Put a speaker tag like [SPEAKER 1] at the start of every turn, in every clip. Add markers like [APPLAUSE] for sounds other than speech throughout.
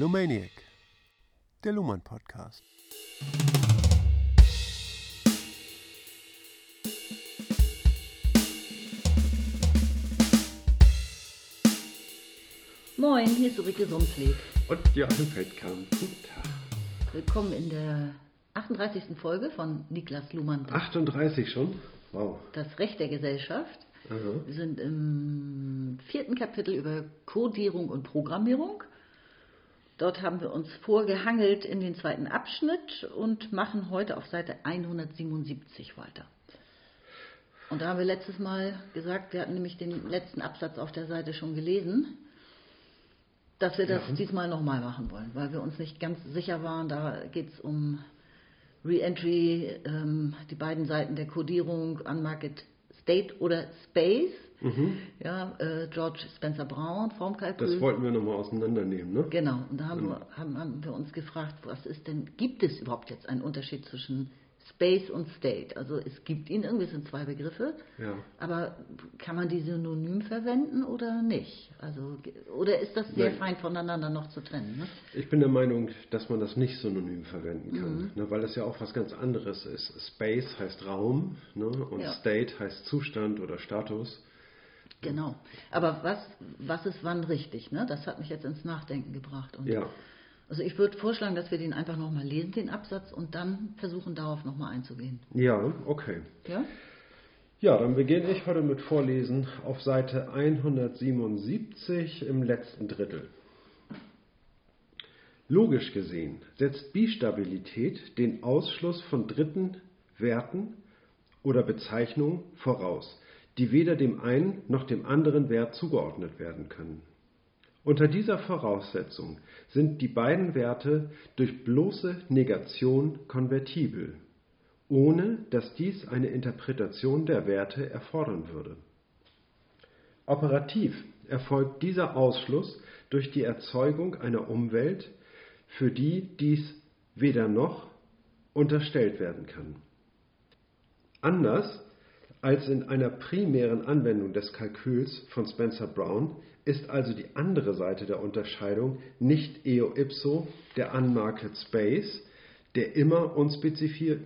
[SPEAKER 1] Lumaniac, der Luhmann Podcast.
[SPEAKER 2] Moin, hier ist Ulrike Sumpfleg.
[SPEAKER 1] Und Joachim Feldkamp. Guten Tag.
[SPEAKER 2] Willkommen in der 38. Folge von Niklas Luhmann.
[SPEAKER 1] 38 schon? Wow.
[SPEAKER 2] Das Recht der Gesellschaft.
[SPEAKER 1] Aha.
[SPEAKER 2] Wir sind im vierten Kapitel über Codierung und Programmierung. Dort haben wir uns vorgehangelt in den zweiten Abschnitt und machen heute auf Seite 177 weiter. Und da haben wir letztes Mal gesagt, wir hatten nämlich den letzten Absatz auf der Seite schon gelesen, dass wir das
[SPEAKER 1] Ja.
[SPEAKER 2] diesmal nochmal machen wollen, weil wir uns nicht ganz sicher waren. Da geht es um Reentry, ähm, die beiden Seiten der Codierung, Unmarket State oder Space. Ja, äh, George Spencer Brown, Formkalkül.
[SPEAKER 1] Das wollten wir nochmal auseinandernehmen, ne?
[SPEAKER 2] Genau, und da haben, wir, haben, haben wir uns gefragt, was ist denn, gibt es überhaupt jetzt einen Unterschied zwischen Space und State? Also es gibt ihn, irgendwie es sind zwei Begriffe,
[SPEAKER 1] Ja.
[SPEAKER 2] aber kann man die synonym verwenden oder nicht? Also, oder ist das sehr
[SPEAKER 1] Nein.
[SPEAKER 2] fein voneinander noch zu trennen? Ne?
[SPEAKER 1] Ich bin der Meinung, dass man das nicht synonym verwenden
[SPEAKER 2] Mhm.
[SPEAKER 1] kann, ne, weil es ja auch was ganz anderes ist. Space heißt Raum ne, und
[SPEAKER 2] Ja.
[SPEAKER 1] State heißt Zustand oder Status.
[SPEAKER 2] Genau. Aber was, was ist wann richtig? Ne? Das hat mich jetzt ins Nachdenken gebracht. Und
[SPEAKER 1] Ja.
[SPEAKER 2] Also ich würde vorschlagen, dass wir den einfach nochmal lesen, den Absatz, und dann versuchen, darauf nochmal einzugehen.
[SPEAKER 1] Ja, okay.
[SPEAKER 2] Ja?
[SPEAKER 1] Ja, dann beginne ich heute mit Vorlesen auf Seite 177 im letzten Drittel. Logisch gesehen setzt Bistabilität den Ausschluss von dritten Werten oder Bezeichnungen voraus, die weder dem einen noch dem anderen Wert zugeordnet werden können. Unter dieser Voraussetzung sind die beiden Werte durch bloße Negation konvertibel, ohne dass dies eine Interpretation der Werte erfordern würde. Operativ erfolgt dieser Ausschluss durch die Erzeugung einer Umwelt, für die dies weder noch unterstellt werden kann. Anders als in einer primären Anwendung des Kalküls von Spencer Brown ist also die andere Seite der Unterscheidung nicht eo ipso der Unmarket Space, der immer unspezifi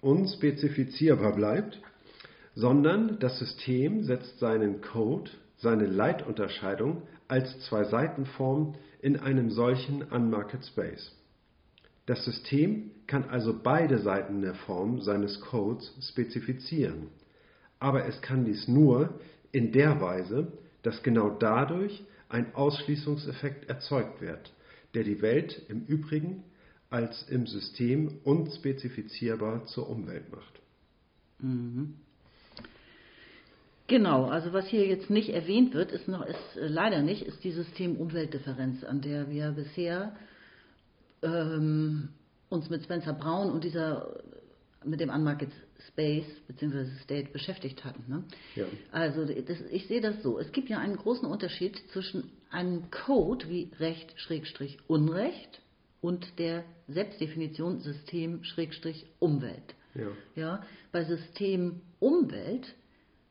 [SPEAKER 1] unspezifizierbar bleibt, sondern das System setzt seinen Code, seine Leitunterscheidung als Zwei-Seiten-Form in einem solchen Unmarket Space. Das System kann also beide Seiten der Form seines Codes spezifizieren, aber es kann dies nur in der Weise, dass genau dadurch ein Ausschließungseffekt erzeugt wird, der die Welt im Übrigen als im System unspezifizierbar zur Umwelt macht.
[SPEAKER 2] Genau, also was hier jetzt nicht erwähnt wird, ist noch, ist äh, leider nicht, ist die System-Umwelt-Differenz, an der wir bisher ähm, uns mit Spencer Brown und dieser mit dem Unmarket Space bzw. State beschäftigt hatten. Ne?
[SPEAKER 1] Ja.
[SPEAKER 2] Also das, ich sehe das so. Es gibt ja einen großen Unterschied zwischen einem Code wie Recht Schrägstrich Unrecht und der Selbstdefinition System Schrägstrich Umwelt.
[SPEAKER 1] Ja.
[SPEAKER 2] Ja, bei System Umwelt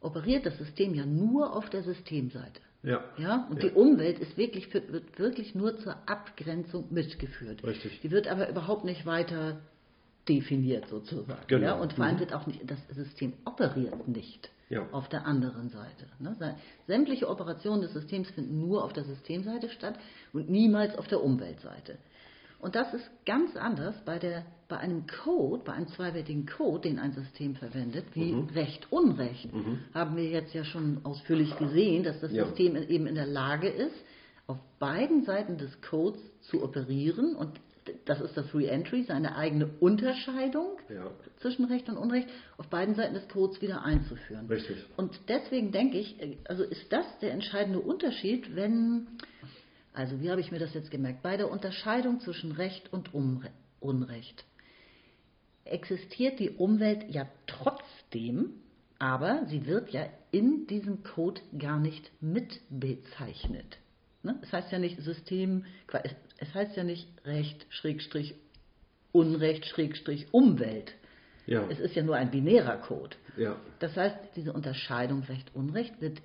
[SPEAKER 2] operiert das System ja nur auf der Systemseite.
[SPEAKER 1] Ja.
[SPEAKER 2] Ja, und
[SPEAKER 1] Ja.
[SPEAKER 2] die Umwelt ist wirklich, wird wirklich nur zur Abgrenzung mitgeführt.
[SPEAKER 1] Richtig.
[SPEAKER 2] Die wird aber überhaupt nicht weiter definiert sozusagen.
[SPEAKER 1] Genau.
[SPEAKER 2] Ja, und vor allem
[SPEAKER 1] Mhm.
[SPEAKER 2] wird auch nicht, das System operiert nicht
[SPEAKER 1] Ja.
[SPEAKER 2] auf der anderen Seite. Ne? Sämtliche Operationen des Systems finden nur auf der Systemseite statt und niemals auf der Umweltseite. Und das ist ganz anders bei, der, bei einem Code, bei einem zweiwertigen Code, den ein System verwendet, wie
[SPEAKER 1] Mhm.
[SPEAKER 2] Recht, Unrecht, haben wir jetzt ja schon ausführlich gesehen, dass das
[SPEAKER 1] Ja.
[SPEAKER 2] System eben in der Lage ist, auf beiden Seiten des Codes zu operieren und das ist das Reentry, seine eigene Unterscheidung
[SPEAKER 1] Ja.
[SPEAKER 2] zwischen Recht und Unrecht auf beiden Seiten des Codes wieder einzuführen.
[SPEAKER 1] Richtig.
[SPEAKER 2] Und deswegen denke ich, äh, also ist das der entscheidende Unterschied, wenn, also wie habe ich mir das jetzt gemerkt, bei der Unterscheidung zwischen Recht und Umre Unrecht existiert die Umwelt ja trotzdem, aber sie wird ja in diesem Code gar nicht mitbezeichnet. Ne? Es heißt ja nicht System, es- heißt ja nicht Recht, Schrägstrich, Unrecht, Schrägstrich, Umwelt.
[SPEAKER 1] Ja.
[SPEAKER 2] Es ist ja nur ein binärer Code.
[SPEAKER 1] Ja.
[SPEAKER 2] Das heißt, diese Unterscheidung Recht-Unrecht wird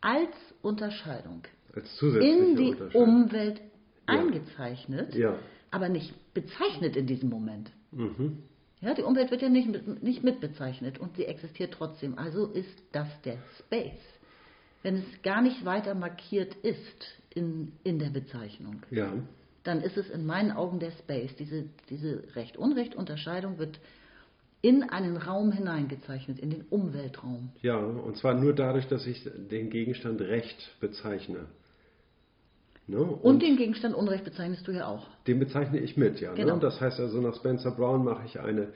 [SPEAKER 2] als Unterscheidung
[SPEAKER 1] Als
[SPEAKER 2] in die. Umwelt eingezeichnet,
[SPEAKER 1] Ja.
[SPEAKER 2] aber nicht bezeichnet in diesem Moment.
[SPEAKER 1] Mhm.
[SPEAKER 2] Ja, die Umwelt wird ja nicht, mit, nicht mitbezeichnet und sie existiert trotzdem. Also ist das der Space. Wenn es gar nicht weiter markiert ist in, in der Bezeichnung,
[SPEAKER 1] Ja.
[SPEAKER 2] dann ist es in meinen Augen der Space. Diese, diese Recht-Unrecht-Unterscheidung wird in einen Raum hineingezeichnet, in den Umweltraum.
[SPEAKER 1] Ja, und zwar nur dadurch, dass ich den Gegenstand Recht bezeichne. Ne?
[SPEAKER 2] Und, den Gegenstand Unrecht bezeichnest du ja auch.
[SPEAKER 1] den bezeichne ich mit, ja.
[SPEAKER 2] Genau.
[SPEAKER 1] Ne? Das heißt also, nach Spencer Brown mache ich eine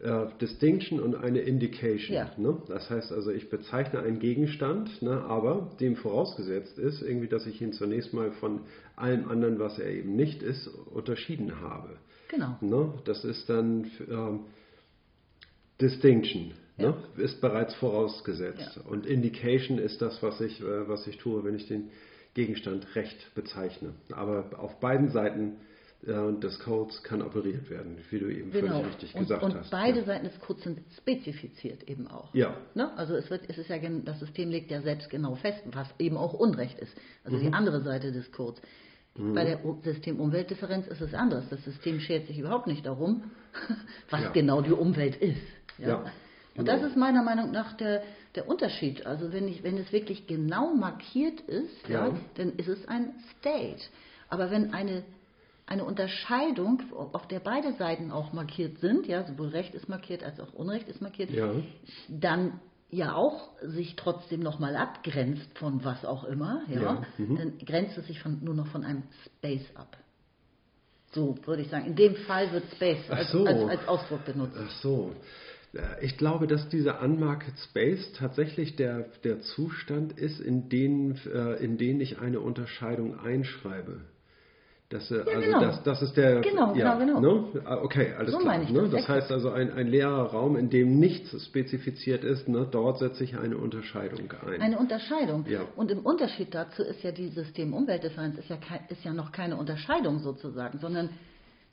[SPEAKER 1] äh, Distinction und eine Indication.
[SPEAKER 2] Ja.
[SPEAKER 1] Ne? Das heißt also, ich bezeichne einen Gegenstand, ne? aber dem vorausgesetzt ist, irgendwie, dass ich ihn zunächst mal von allem anderen, was er eben nicht ist, unterschieden habe.
[SPEAKER 2] Genau.
[SPEAKER 1] Ne? Das ist dann ähm, Distinction.
[SPEAKER 2] Ja.
[SPEAKER 1] Ne? Ist bereits vorausgesetzt.
[SPEAKER 2] Ja.
[SPEAKER 1] Und Indication ist das, was ich, äh, was ich tue, wenn ich den Gegenstand recht bezeichne. Aber auf beiden Seiten des Codes kann operiert werden, wie du eben
[SPEAKER 2] Genau.
[SPEAKER 1] völlig richtig
[SPEAKER 2] und,
[SPEAKER 1] gesagt
[SPEAKER 2] und
[SPEAKER 1] hast.
[SPEAKER 2] beide
[SPEAKER 1] ja.
[SPEAKER 2] Seiten des Codes sind spezifiziert eben auch.
[SPEAKER 1] Ja.
[SPEAKER 2] Ne? Also es, wird, es ist ja, das System legt ja selbst genau fest, was eben auch Unrecht ist. Also
[SPEAKER 1] Mhm.
[SPEAKER 2] die andere Seite des Codes. Bei der System-Umweltdifferenz ist es anders. Das System schert sich überhaupt nicht darum, [LAUGHS] was
[SPEAKER 1] Ja.
[SPEAKER 2] genau die Umwelt ist.
[SPEAKER 1] Ja,
[SPEAKER 2] Und
[SPEAKER 1] genau.
[SPEAKER 2] das ist meiner Meinung nach der, der Unterschied. Also wenn, ich, wenn es wirklich genau markiert ist, ja.
[SPEAKER 1] Ja.
[SPEAKER 2] dann ist es ein State. Aber wenn eine, eine Unterscheidung, auf der beide Seiten auch markiert sind, ja, sowohl Recht ist markiert als auch Unrecht ist markiert,
[SPEAKER 1] Ja.
[SPEAKER 2] dann ja auch sich trotzdem nochmal abgrenzt von was auch immer, ja,
[SPEAKER 1] Ja, mhm.
[SPEAKER 2] dann grenzt es sich von, nur noch von einem Space ab. So würde ich sagen. In dem Fall wird Space als,
[SPEAKER 1] so.
[SPEAKER 2] als, als Ausdruck benutzt.
[SPEAKER 1] Ach so. Ich glaube, dass dieser Unmarket Space tatsächlich der, der Zustand ist, in den, äh, in den ich eine Unterscheidung einschreibe. Das, äh, also
[SPEAKER 2] genau.
[SPEAKER 1] das, das ist der.
[SPEAKER 2] Genau,
[SPEAKER 1] ja,
[SPEAKER 2] genau,
[SPEAKER 1] Ne? Ah, Okay, alles
[SPEAKER 2] So
[SPEAKER 1] klar.
[SPEAKER 2] meine ich
[SPEAKER 1] ne?
[SPEAKER 2] das,
[SPEAKER 1] Das heißt also, ein, ein leerer Raum, in dem nichts spezifiziert ist, ne? dort setze ich eine Unterscheidung ein.
[SPEAKER 2] Eine Unterscheidung.
[SPEAKER 1] Ja.
[SPEAKER 2] Und im Unterschied dazu ist ja die System-Umweltdifferenz ist ja, ist ja noch keine Unterscheidung sozusagen, sondern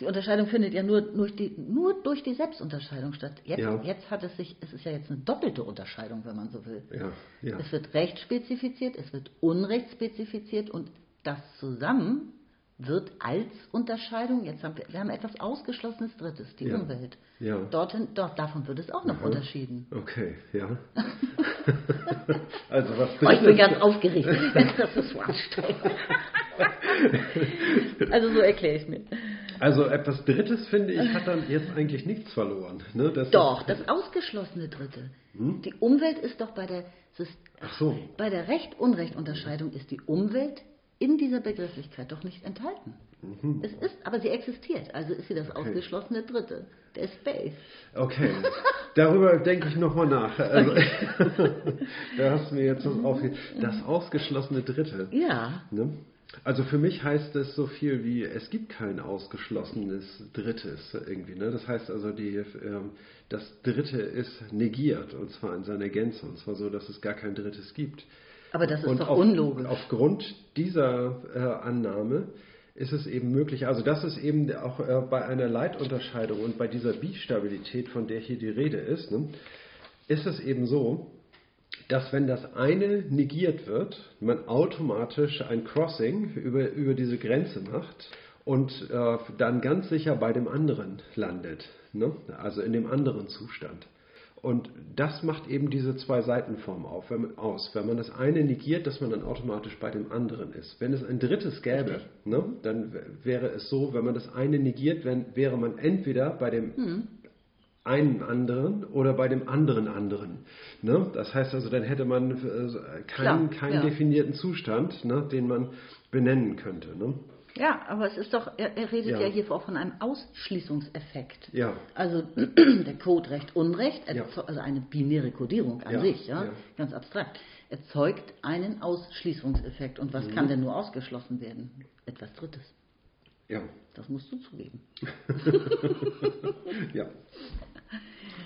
[SPEAKER 2] die Unterscheidung findet ja nur durch die, nur durch die Selbstunterscheidung statt. Jetzt,
[SPEAKER 1] Ja.
[SPEAKER 2] jetzt hat es sich, es ist ja jetzt eine doppelte Unterscheidung, wenn man so will.
[SPEAKER 1] ja, ja.
[SPEAKER 2] Es wird Recht spezifiziert, es wird Unrecht spezifiziert und das zusammen wird als Unterscheidung, jetzt haben wir, wir haben etwas Ausgeschlossenes Drittes, die
[SPEAKER 1] Ja.
[SPEAKER 2] Umwelt.
[SPEAKER 1] Ja.
[SPEAKER 2] Dorthin, dort, davon wird es auch noch unterschieden.
[SPEAKER 1] Okay, ja. [LAUGHS] also was
[SPEAKER 2] Oh, ich bin ganz aufgeregt. Das ist so anstrengend. [LAUGHS] Also so erkläre ich mir.
[SPEAKER 1] Also etwas Drittes, finde ich, hat dann jetzt eigentlich nichts verloren. Ne? Das
[SPEAKER 2] Doch, das ausgeschlossene Dritte. Die Umwelt ist doch bei der,
[SPEAKER 1] so.
[SPEAKER 2] bei der Recht-Unrecht-Unterscheidung ist die Umwelt in dieser Begrifflichkeit doch nicht enthalten. Es ist, aber sie existiert, also ist sie das ausgeschlossene Dritte, der Space.
[SPEAKER 1] Okay, [LAUGHS] darüber denke ich nochmal nach. Also, [LAUGHS] da hast du mir jetzt was aufge... Das ausgeschlossene Dritte.
[SPEAKER 2] Ja,
[SPEAKER 1] Ne? Also für mich heißt es so viel wie, es gibt kein ausgeschlossenes Drittes irgendwie. Ne? Das heißt also, die, ähm, das Dritte ist negiert, und zwar in seiner Gänze, und zwar so, dass es gar kein Drittes gibt.
[SPEAKER 2] Aber das ist
[SPEAKER 1] Und
[SPEAKER 2] doch
[SPEAKER 1] auf,
[SPEAKER 2] unlogisch.
[SPEAKER 1] aufgrund dieser äh, Annahme ist es eben möglich, also das ist eben auch äh, bei einer Leitunterscheidung und bei dieser Bistabilität, von der hier die Rede ist, ne, ist es eben so, dass wenn das eine negiert wird, man automatisch ein Crossing über, über diese Grenze macht und äh, dann ganz sicher bei dem anderen landet, ne? also in dem anderen Zustand. Und das macht eben diese zwei Seitenformen auf, wenn man, aus. Wenn man das eine negiert, dass man dann automatisch bei dem anderen ist. Wenn es ein drittes gäbe, ne, dann wäre es so, wenn man das eine negiert, wenn, wäre man entweder bei dem einen anderen oder bei dem anderen anderen. Ne? Das heißt also, dann hätte man äh, keinen,
[SPEAKER 2] Klar,
[SPEAKER 1] keinen
[SPEAKER 2] ja.
[SPEAKER 1] definierten Zustand, ne, den man benennen könnte. Ne?
[SPEAKER 2] Ja, aber es ist doch, er, er redet
[SPEAKER 1] Ja.
[SPEAKER 2] ja. hier auch von einem Ausschließungseffekt.
[SPEAKER 1] Ja.
[SPEAKER 2] Also [CLEARS THROAT] der Code Recht Unrecht,
[SPEAKER 1] Ja.
[SPEAKER 2] also eine binäre Kodierung an
[SPEAKER 1] Ja,
[SPEAKER 2] sich, ja,
[SPEAKER 1] ja.
[SPEAKER 2] ganz abstrakt, erzeugt einen Ausschließungseffekt. Und was
[SPEAKER 1] Mhm.
[SPEAKER 2] kann denn nur ausgeschlossen werden? Etwas Drittes.
[SPEAKER 1] Ja.
[SPEAKER 2] Das musst du zugeben. [LAUGHS]
[SPEAKER 1] ja.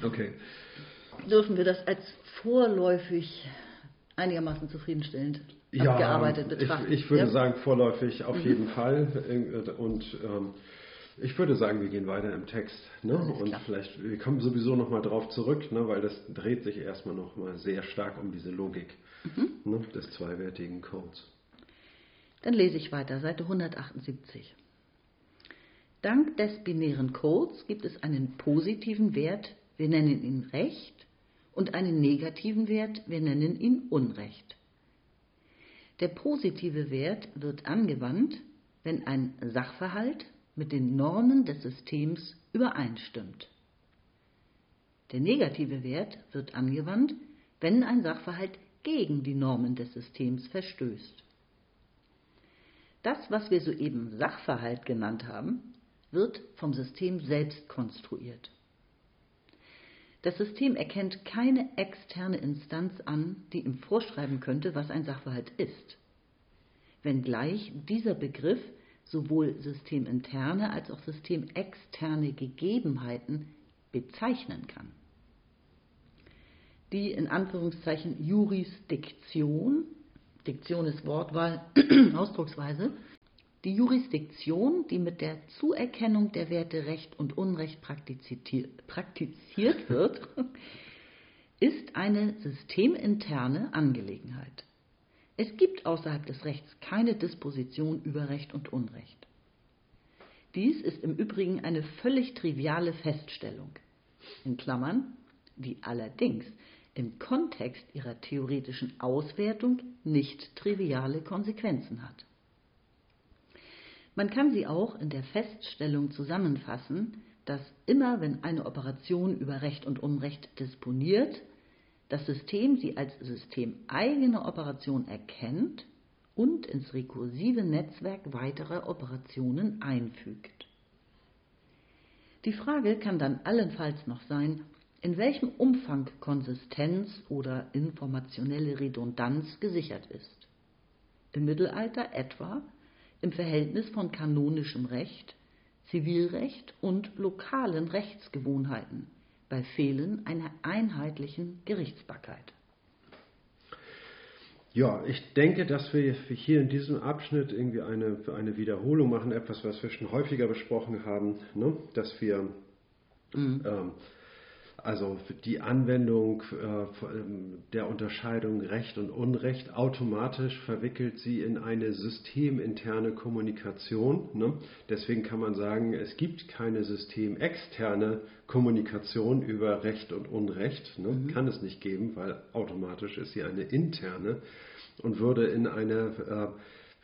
[SPEAKER 1] Okay.
[SPEAKER 2] Dürfen wir das als vorläufig einigermaßen zufriedenstellend
[SPEAKER 1] Ja,
[SPEAKER 2] abgearbeitet
[SPEAKER 1] ich,
[SPEAKER 2] betrachten?
[SPEAKER 1] ich würde
[SPEAKER 2] ja? Mhm.
[SPEAKER 1] sagen, vorläufig auf jeden Fall. Und ähm, ich würde sagen, wir gehen weiter im Text. Ne? Und
[SPEAKER 2] klar.
[SPEAKER 1] vielleicht, wir kommen sowieso nochmal drauf zurück, ne? weil das dreht sich erstmal nochmal sehr stark um diese Logik
[SPEAKER 2] Mhm.
[SPEAKER 1] ne? des zweiwertigen Codes.
[SPEAKER 2] Dann lese ich weiter, Seite 178. Dank des binären Codes gibt es einen positiven Wert, wir nennen ihn Recht, und einen negativen Wert, wir nennen ihn Unrecht. Der positive Wert wird angewandt, wenn ein Sachverhalt mit den Normen des Systems übereinstimmt. Der negative Wert wird angewandt, wenn ein Sachverhalt gegen die Normen des Systems verstößt. Das, was wir soeben Sachverhalt genannt haben, wird vom System selbst konstruiert. Das System erkennt keine externe Instanz an, die ihm vorschreiben könnte, was ein Sachverhalt ist, wenngleich dieser Begriff sowohl systeminterne als auch systemexterne Gegebenheiten bezeichnen kann. Die in Anführungszeichen Jurisdiktion, Diktion ist Wortwahl, [CLEARS THROAT] Ausdrucksweise, die Jurisdiktion, die mit der Zuerkennung der Werte Recht und Unrecht praktiziert wird, [LAUGHS] ist eine systeminterne Angelegenheit. Es gibt außerhalb des Rechts keine Disposition über Recht und Unrecht. Dies ist im Übrigen eine völlig triviale Feststellung, in Klammern, die allerdings im Kontext ihrer theoretischen Auswertung nicht triviale Konsequenzen hat. Man kann sie auch in der Feststellung zusammenfassen, dass immer wenn eine Operation über Recht und Unrecht disponiert, das System sie als systemeigene Operation erkennt und ins rekursive Netzwerk weiterer Operationen einfügt. Die Frage kann dann allenfalls noch sein, in welchem Umfang Konsistenz oder informationelle Redundanz gesichert ist. Im Mittelalter etwa im Verhältnis von kanonischem Recht, Zivilrecht und lokalen Rechtsgewohnheiten bei Fehlen einer einheitlichen Gerichtsbarkeit.
[SPEAKER 1] Ja, ich denke, dass wir hier in diesem Abschnitt irgendwie eine, eine Wiederholung machen, etwas, was wir schon häufiger besprochen haben, ne? dass wir mhm. ähm, also die Anwendung äh, der Unterscheidung Recht und Unrecht automatisch verwickelt sie in eine systeminterne Kommunikation. Ne? Deswegen kann man sagen, es gibt keine systemexterne Kommunikation über Recht und Unrecht. Ne? Mhm. Kann es nicht geben, weil automatisch ist sie eine interne und würde in eine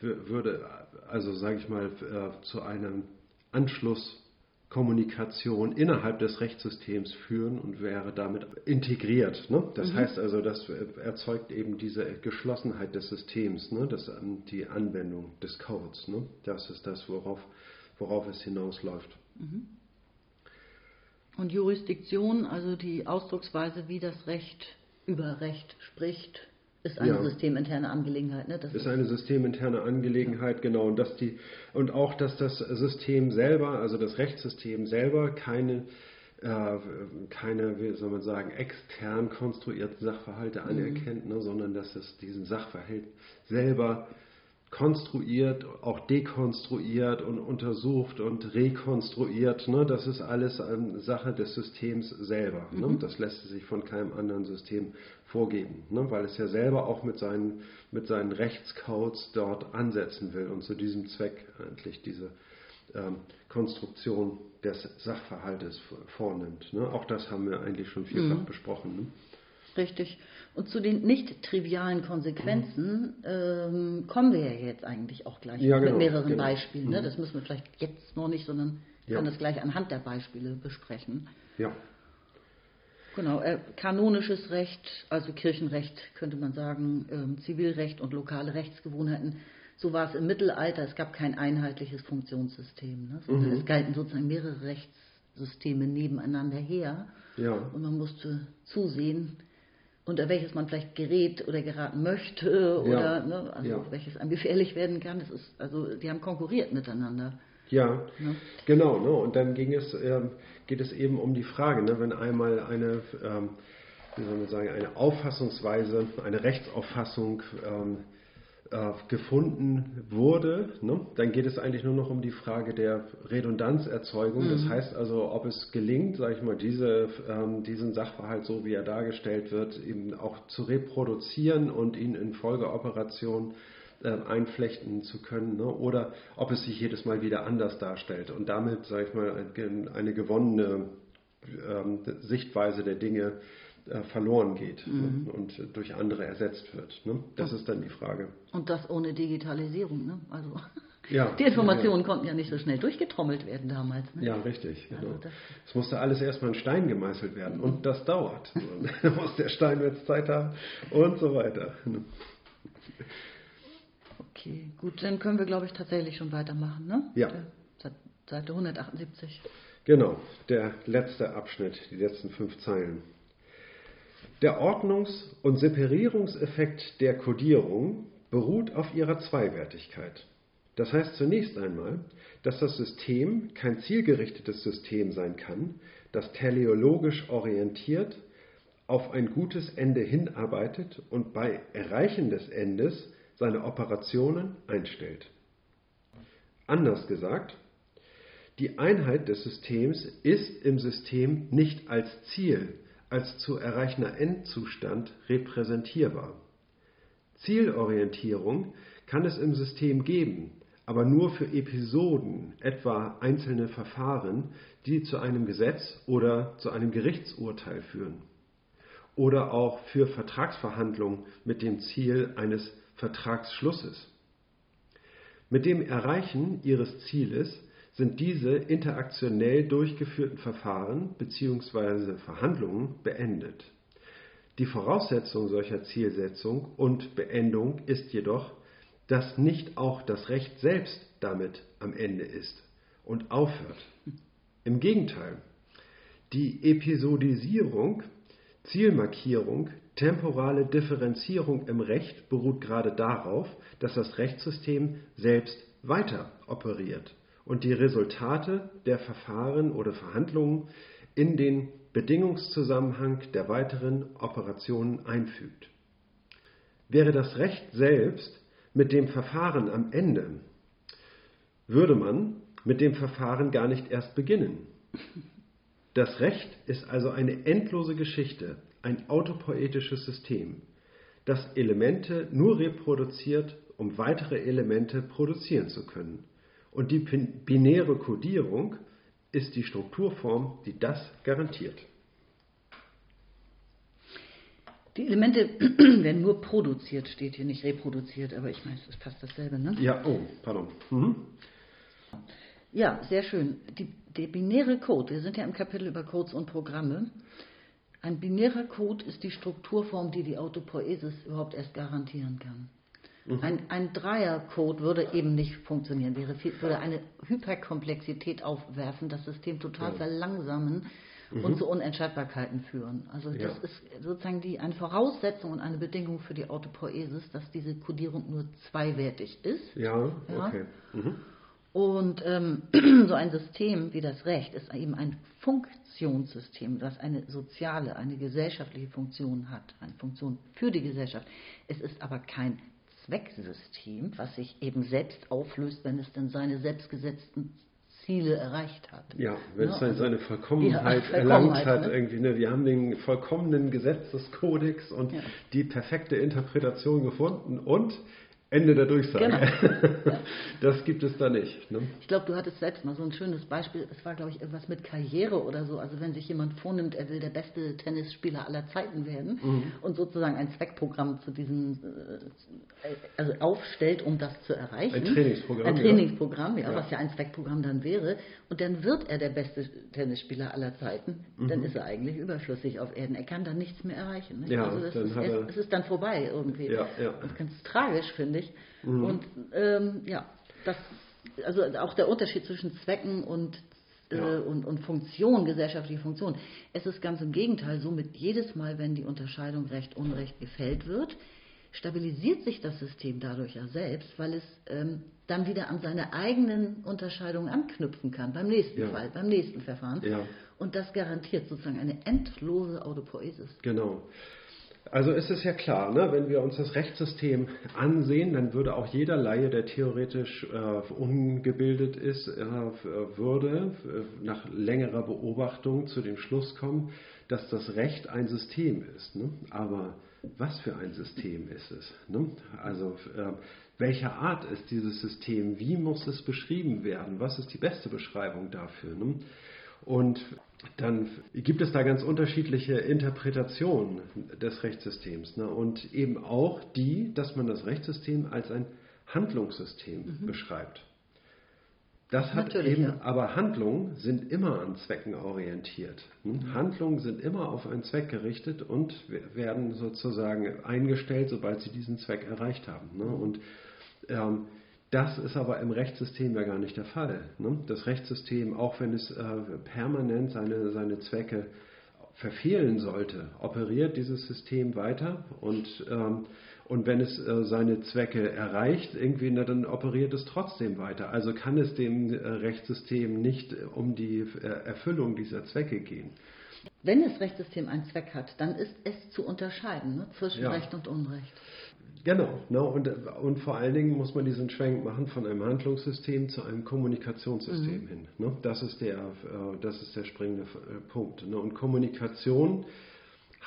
[SPEAKER 1] äh, würde also sage ich mal äh, zu einem Anschluss Kommunikation innerhalb des Rechtssystems führen und wäre damit integriert. Ne? Das mhm. heißt also, das erzeugt eben diese Geschlossenheit des Systems, ne? das, ähm, die Anwendung des Codes. Ne? Das ist das, worauf, worauf es hinausläuft. Mhm.
[SPEAKER 2] Und Jurisdiktion, also die Ausdrucksweise, wie das Recht über Recht spricht, ist eine ja. systeminterne Angelegenheit. Ne?
[SPEAKER 1] Das ist, eine systeminterne Angelegenheit, genau. Und, dass die, und auch, dass das System selber, also das Rechtssystem selber, keine, äh, keine wie soll man sagen, extern konstruierten Sachverhalte mhm. anerkennt, ne? sondern dass es diesen Sachverhalt selber konstruiert, auch dekonstruiert und untersucht und rekonstruiert. Ne? Das ist alles eine Sache des Systems selber. Ne? Mhm. Das lässt sich von keinem anderen System vorgeben, ne? weil es ja selber auch mit seinen, mit seinen Rechtscodes dort ansetzen will und zu diesem Zweck eigentlich diese ähm, Konstruktion des Sachverhaltes vornimmt. Ne? Auch das haben wir eigentlich schon vielfach mhm. besprochen.
[SPEAKER 2] Richtig. Und zu den nicht trivialen Konsequenzen ähm, kommen wir ja jetzt eigentlich auch gleich ja, genau, mit mehreren genau. Beispielen. Ne? Mhm. Das müssen wir vielleicht jetzt noch nicht, sondern ja. kann das gleich anhand der Beispiele besprechen.
[SPEAKER 1] Ja.
[SPEAKER 2] Genau, äh, kanonisches Recht, also Kirchenrecht könnte man sagen, ähm, Zivilrecht und lokale Rechtsgewohnheiten. So war es im Mittelalter. Es gab kein einheitliches Funktionssystem. Ne? Mhm. Es galten sozusagen mehrere Rechtssysteme nebeneinander her. Ja. Und man musste zusehen, unter welches man vielleicht gerät oder geraten möchte oder ja. ne, also ja. welches einem gefährlich werden kann. Das ist, also die haben konkurriert miteinander.
[SPEAKER 1] Ja, ne? genau. Ne? Und dann ging es, ähm, geht es eben um die Frage, ne? wenn einmal eine, ähm, wie soll man sagen, eine Auffassungsweise, eine Rechtsauffassung ähm, äh, gefunden wurde, ne? dann geht es eigentlich nur noch um die Frage der Redundanzerzeugung. Mhm. Das heißt also, ob es gelingt, sage ich mal, diese, ähm, diesen Sachverhalt, so wie er dargestellt wird, eben auch zu reproduzieren und ihn in Folgeoperationen äh, einflechten zu können ne? oder ob es sich jedes Mal wieder anders darstellt und damit, sage ich mal, eine gewonnene ähm, Sichtweise der Dinge äh, verloren geht ne, mhm. ne? und durch andere ersetzt wird. Ne? Das ist dann die Frage.
[SPEAKER 2] Und das ohne Digitalisierung. Ne? Also ja, [LAUGHS] die Informationen ja. konnten ja nicht so schnell durchgetrommelt werden damals.
[SPEAKER 1] Ne? Ja, richtig. Also genau. es musste alles erstmal in Stein gemeißelt werden und das dauert. [LAUGHS] da muss der Stein jetzt Zeit haben und so weiter.
[SPEAKER 2] Okay, gut, dann können wir, glaube ich, tatsächlich schon weitermachen. Ne?
[SPEAKER 1] Ja.
[SPEAKER 2] Seite 178.
[SPEAKER 1] Genau, der letzte Abschnitt, die letzten fünf Zeilen. Der Ordnungs- und Separierungseffekt der Kodierung beruht auf ihrer Zweiwertigkeit. Das heißt zunächst einmal, dass das System kein zielgerichtetes System sein kann, das teleologisch orientiert auf ein gutes Ende hinarbeitet und bei Erreichen des Endes seine Operationen einstellt. Anders gesagt, die Einheit des Systems ist im System nicht als Ziel, als zu erreichender Endzustand repräsentierbar. Zielorientierung kann es im System geben, aber nur für Episoden, etwa einzelne Verfahren, die zu einem Gesetz oder zu einem Gerichtsurteil führen. Oder auch für Vertragsverhandlungen mit dem Ziel eines Vertragsschlusses. Mit dem Erreichen ihres Zieles sind diese interaktionell durchgeführten Verfahren bzw. Verhandlungen beendet. Die Voraussetzung solcher Zielsetzung und Beendung ist jedoch, dass nicht auch das Recht selbst damit am Ende ist und aufhört. Im Gegenteil, die Episodisierung, Zielmarkierung, temporale Differenzierung im Recht beruht gerade darauf, dass das Rechtssystem selbst weiter operiert und die Resultate der Verfahren oder Verhandlungen in den Bedingungszusammenhang der weiteren Operationen einfügt. Wäre das Recht selbst mit dem Verfahren am Ende, würde man mit dem Verfahren gar nicht erst beginnen. Das Recht ist also eine endlose Geschichte, ein autopoetisches System, das Elemente nur reproduziert, um weitere Elemente produzieren zu können. Und die binäre Kodierung ist die Strukturform, die das garantiert.
[SPEAKER 2] Die Elemente [CLEARS THROAT] werden nur produziert, steht hier nicht reproduziert, aber ich meine, es ist fast dasselbe, ne?
[SPEAKER 1] Ja, oh, pardon. Mhm.
[SPEAKER 2] Ja, sehr schön. Die, der binäre Code, wir sind ja im Kapitel über Codes und Programme. Ein binärer Code ist die Strukturform, die die Autopoiesis überhaupt erst garantieren kann. Mhm. Ein, ein Dreiercode würde eben nicht funktionieren, wäre viel, würde eine Hyperkomplexität aufwerfen, das System total ja. verlangsamen mhm. und zu Unentscheidbarkeiten führen. Also das ja. ist sozusagen die, eine Voraussetzung und eine Bedingung für die Autopoiesis, dass diese Kodierung nur zweiwertig ist.
[SPEAKER 1] Ja, ja. okay. Mhm.
[SPEAKER 2] Und ähm, [CLEARS THROAT] so ein System wie das Recht ist eben ein Funktionssystem, das eine soziale, eine gesellschaftliche Funktion hat, eine Funktion für die Gesellschaft. Es ist aber kein Zwecksystem, was sich eben selbst auflöst, wenn es denn seine selbstgesetzten Ziele erreicht hat.
[SPEAKER 1] Ja, wenn es ja, also, seine Vollkommenheit, ja, erlangt hat, ne? irgendwie, ne? wir haben den vollkommenen Gesetzeskodex und ja. die perfekte Interpretation gefunden und Ende der Durchsage. Genau. [LAUGHS] Das gibt es da nicht. Ne?
[SPEAKER 2] Ich glaube, du hattest selbst mal so ein schönes Beispiel. Es war, glaube ich, irgendwas mit Karriere oder so. Also wenn sich jemand vornimmt, er will der beste Tennisspieler aller Zeiten werden mhm. und sozusagen ein Zweckprogramm zu diesem, äh, also aufstellt, um das zu erreichen.
[SPEAKER 1] Ein Trainingsprogramm.
[SPEAKER 2] Ein Trainingsprogramm, ja, ja, was ja ein Zweckprogramm dann wäre. Und dann wird er der beste Tennisspieler aller Zeiten. Mhm. Dann ist er eigentlich überflüssig auf Erden. Er kann dann nichts mehr erreichen. Nicht? Ja, also das ist, es ist dann vorbei irgendwie.
[SPEAKER 1] Ja, ja.
[SPEAKER 2] Das ist ganz tragisch, finde ich. Mhm. Und ähm, ja, das, also auch der Unterschied zwischen Zwecken und, äh, ja. und, und Funktion, gesellschaftliche Funktion. Es ist ganz im Gegenteil so, mit jedes Mal, wenn die Unterscheidung Recht-Unrecht gefällt wird, stabilisiert sich das System dadurch ja selbst, weil es ähm, dann wieder an seine eigenen Unterscheidungen anknüpfen kann, beim nächsten ja. Fall, beim nächsten Verfahren.
[SPEAKER 1] Ja.
[SPEAKER 2] Und das garantiert sozusagen eine endlose Autopoiesis.
[SPEAKER 1] Genau. Also ist es ja klar, ne? wenn wir uns das Rechtssystem ansehen, dann würde auch jeder Laie, der theoretisch äh, ungebildet ist, äh, würde äh, nach längerer Beobachtung zu dem Schluss kommen, dass das Recht ein System ist. Ne? Aber was für ein System ist es? Ne? Also äh, welcher Art ist dieses System? Wie muss es beschrieben werden? Was ist die beste Beschreibung dafür? Ne? Und dann gibt es da ganz unterschiedliche Interpretationen des Rechtssystems. Ne? Und eben auch die, dass man das Rechtssystem als ein Handlungssystem mhm. beschreibt. Das hat Natürlich, eben, ja. aber Handlungen sind immer an Zwecken orientiert. Hm? Mhm. Handlungen sind immer auf einen Zweck gerichtet und werden sozusagen eingestellt, sobald sie diesen Zweck erreicht haben. Ne? Und ähm, das ist aber im Rechtssystem ja gar nicht der Fall. Ne? Das Rechtssystem, auch wenn es äh, permanent seine, seine Zwecke verfehlen sollte, operiert dieses System weiter und, ähm, und wenn es äh, seine Zwecke erreicht, irgendwie, na, dann operiert es trotzdem weiter. Also kann es dem äh, Rechtssystem nicht um die äh, Erfüllung dieser Zwecke gehen.
[SPEAKER 2] Wenn das Rechtssystem einen Zweck hat, dann ist es zu unterscheiden ne, zwischen ja. Recht und Unrecht.
[SPEAKER 1] Genau, ne, und, und vor allen Dingen muss man diesen Schwenk machen von einem Handlungssystem zu einem Kommunikationssystem mhm. hin. Ne? Das, ist der, äh, das ist der springende äh, Punkt. Ne? Und Kommunikation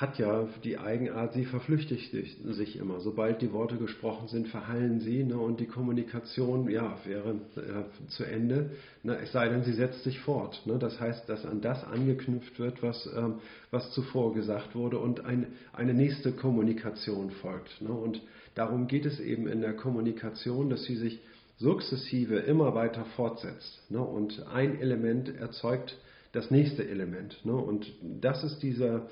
[SPEAKER 1] hat ja die Eigenart, sie verflüchtigt sich immer. Sobald die Worte gesprochen sind, verhallen sie ne, und die Kommunikation ja, wäre äh, zu Ende, ne, es sei denn, sie setzt sich fort. Ne. Das heißt, dass an das angeknüpft wird, was, ähm, was zuvor gesagt wurde und ein, eine nächste Kommunikation folgt. Ne. Und Darum geht es eben in der Kommunikation, dass sie sich sukzessive immer weiter fortsetzt. Ne? Und ein Element erzeugt das nächste Element. Ne? Und das ist dieser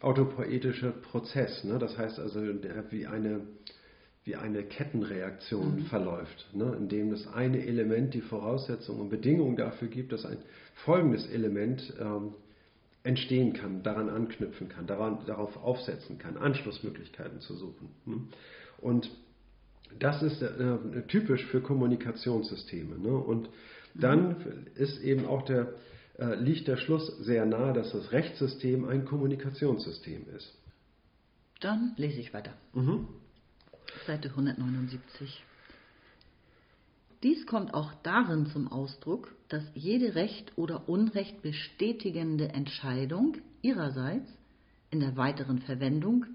[SPEAKER 1] autopoetische Prozess. Ne? Das heißt also, wie eine, wie eine Kettenreaktion mhm. verläuft, ne? indem das eine Element die Voraussetzung und Bedingung dafür gibt, dass ein folgendes Element ähm, entstehen kann, daran anknüpfen kann, daran, darauf aufsetzen kann, Anschlussmöglichkeiten zu suchen. Hm? Und das ist äh, typisch für Kommunikationssysteme. Ne? Und dann ist eben auch der, äh, liegt der Schluss sehr nahe, dass das Rechtssystem ein Kommunikationssystem ist.
[SPEAKER 2] Dann lese ich weiter. Mhm. Seite 179. Dies kommt auch darin zum Ausdruck, dass jede Recht oder Unrecht bestätigende Entscheidung ihrerseits in der weiteren Verwendung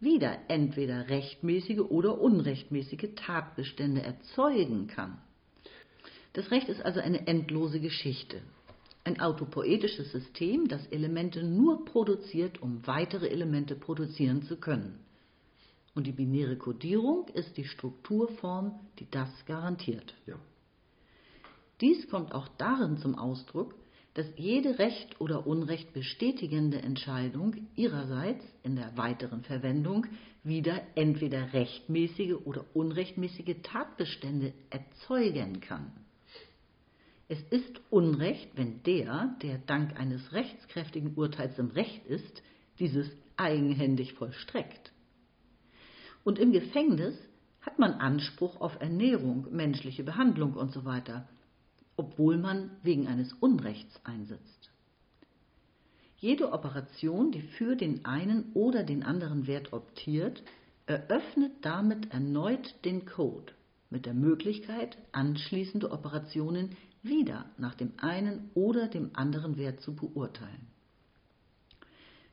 [SPEAKER 2] wieder entweder rechtmäßige oder unrechtmäßige Tatbestände erzeugen kann. Das Recht ist also eine endlose Geschichte. Ein autopoetisches System, das Elemente nur produziert, um weitere Elemente produzieren zu können. Und die binäre Kodierung ist die Strukturform, die das garantiert. Ja. Dies kommt auch darin zum Ausdruck, dass jede recht oder unrecht bestätigende Entscheidung ihrerseits in der weiteren Verwendung wieder entweder rechtmäßige oder unrechtmäßige Tatbestände erzeugen kann. Es ist Unrecht, wenn der, der dank eines rechtskräftigen Urteils im Recht ist, dieses eigenhändig vollstreckt. Und im Gefängnis hat man Anspruch auf Ernährung, menschliche Behandlung usw. So obwohl man wegen eines Unrechts einsitzt. Jede Operation, die für den einen oder den anderen Wert optiert, eröffnet damit erneut den Code mit der Möglichkeit, anschließende Operationen wieder nach dem einen oder dem anderen Wert zu beurteilen.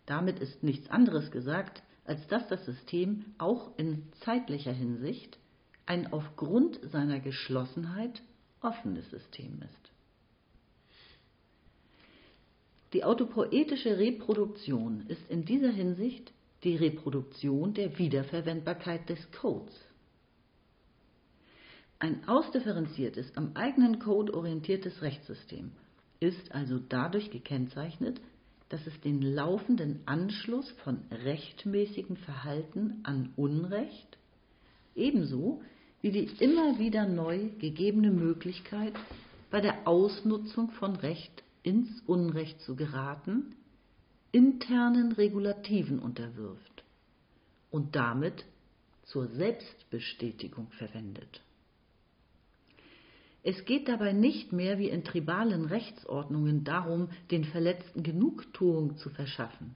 [SPEAKER 2] Damit ist nichts anderes gesagt, als dass das System auch in zeitlicher Hinsicht ein aufgrund seiner Geschlossenheit offenes System ist. Die autopoetische Reproduktion ist in dieser Hinsicht die Reproduktion der Wiederverwendbarkeit des Codes. Ein ausdifferenziertes, am eigenen Code orientiertes Rechtssystem ist also dadurch gekennzeichnet, dass es den laufenden Anschluss von rechtmäßigem Verhalten an Unrecht ebenso wie die immer wieder neu gegebene Möglichkeit, bei der Ausnutzung von Recht ins Unrecht zu geraten, internen Regulativen unterwirft und damit zur Selbstbestätigung verwendet. Es geht dabei nicht mehr wie in tribalen Rechtsordnungen darum, den Verletzten Genugtuung zu verschaffen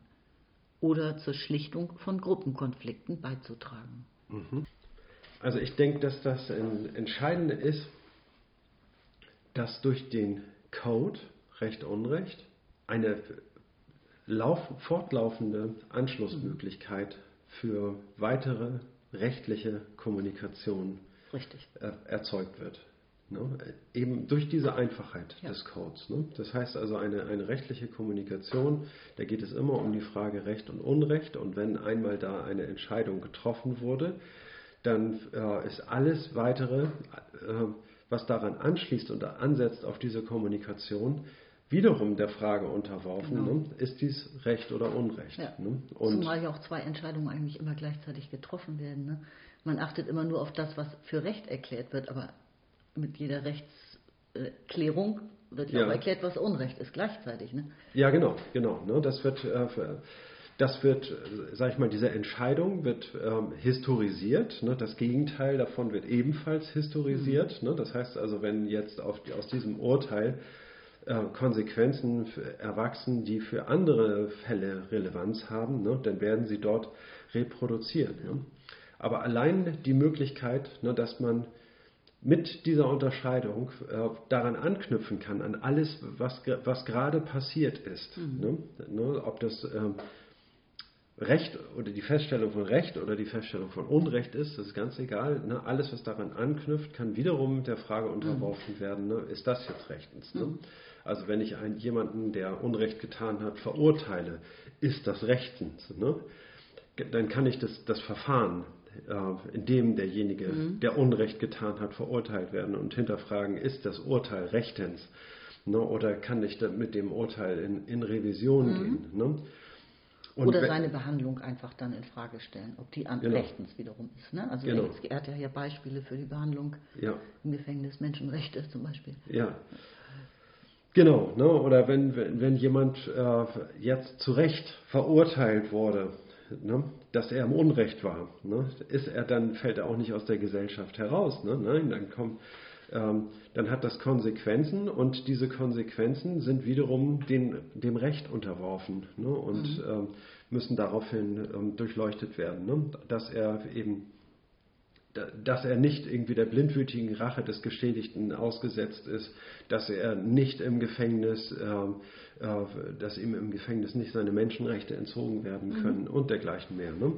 [SPEAKER 2] oder zur Schlichtung von Gruppenkonflikten beizutragen.
[SPEAKER 1] Also ich denke, dass das Entscheidende ist, dass durch den Code Recht Unrecht eine lauf, fortlaufende Anschlussmöglichkeit für weitere rechtliche Kommunikation
[SPEAKER 2] Richtig.
[SPEAKER 1] erzeugt wird. Ne? Eben durch diese Einfachheit ja. des Codes. Ne? Das heißt also eine, eine rechtliche Kommunikation, da geht es immer um die Frage Recht und Unrecht und wenn einmal da eine Entscheidung getroffen wurde, dann äh, ist alles weitere, äh, was daran anschließt und ansetzt auf diese Kommunikation, wiederum der Frage unterworfen, genau. ne? ist dies Recht oder Unrecht. Ja. Ne?
[SPEAKER 2] Zumal ja auch zwei Entscheidungen eigentlich immer gleichzeitig getroffen werden. Ne? Man achtet immer nur auf das, was für Recht erklärt wird, aber mit jeder Rechtsklärung wird ja, auch erklärt, was Unrecht ist gleichzeitig. Ne?
[SPEAKER 1] Ja, genau, genau. Ne? Das wird, äh, das wird, sag ich mal, diese Entscheidung wird ähm, historisiert. Ne? Das Gegenteil davon wird ebenfalls historisiert. Mhm. Ne? Das heißt also, wenn jetzt auf, aus diesem Urteil äh, Konsequenzen erwachsen, die für andere Fälle Relevanz haben, ne? dann werden sie dort reproduziert. Aber allein die Möglichkeit, ne, dass man mit dieser Unterscheidung äh, daran anknüpfen kann, an alles, was, was gerade passiert ist. Mhm. Ne? Ne? Ob das ähm, Recht oder die Feststellung von Recht oder die Feststellung von Unrecht ist, das ist ganz egal. Ne? Alles, was daran anknüpft, kann wiederum der Frage unterworfen mhm. werden, ne? ist das jetzt rechtens? Ne? Mhm. Also wenn ich einen, jemanden, der Unrecht getan hat, verurteile, ist das rechtens? Dann kann ich das, das Verfahren in dem derjenige, mhm. der Unrecht getan hat, verurteilt werden und hinterfragen, ist das Urteil rechtens? Ne? Oder kann ich mit dem Urteil in, in Revision mhm. gehen? Ne?
[SPEAKER 2] Oder seine Behandlung einfach dann in Frage stellen, ob die an genau. rechtens wiederum ist. Ne? Also genau. er hat ja hier Beispiele für die Behandlung ja. im Gefängnis, Menschenrechte zum Beispiel.
[SPEAKER 1] Ja. Genau, ne? oder wenn, wenn, wenn jemand äh, jetzt zu Recht verurteilt wurde ne, dass er im Unrecht war. Ne, ist er dann, fällt er auch nicht aus der Gesellschaft heraus. Ne? Nein, dann kommt, ähm, dann hat das Konsequenzen und diese Konsequenzen sind wiederum den, dem Recht unterworfen ne, und mhm. ähm, müssen daraufhin ähm, durchleuchtet werden, ne, dass er eben dass er nicht irgendwie der blindwütigen Rache des Geschädigten ausgesetzt ist, dass er nicht im Gefängnis äh, äh, dass ihm im Gefängnis nicht seine Menschenrechte entzogen werden mhm. können mhm. und dergleichen mehr. Ne?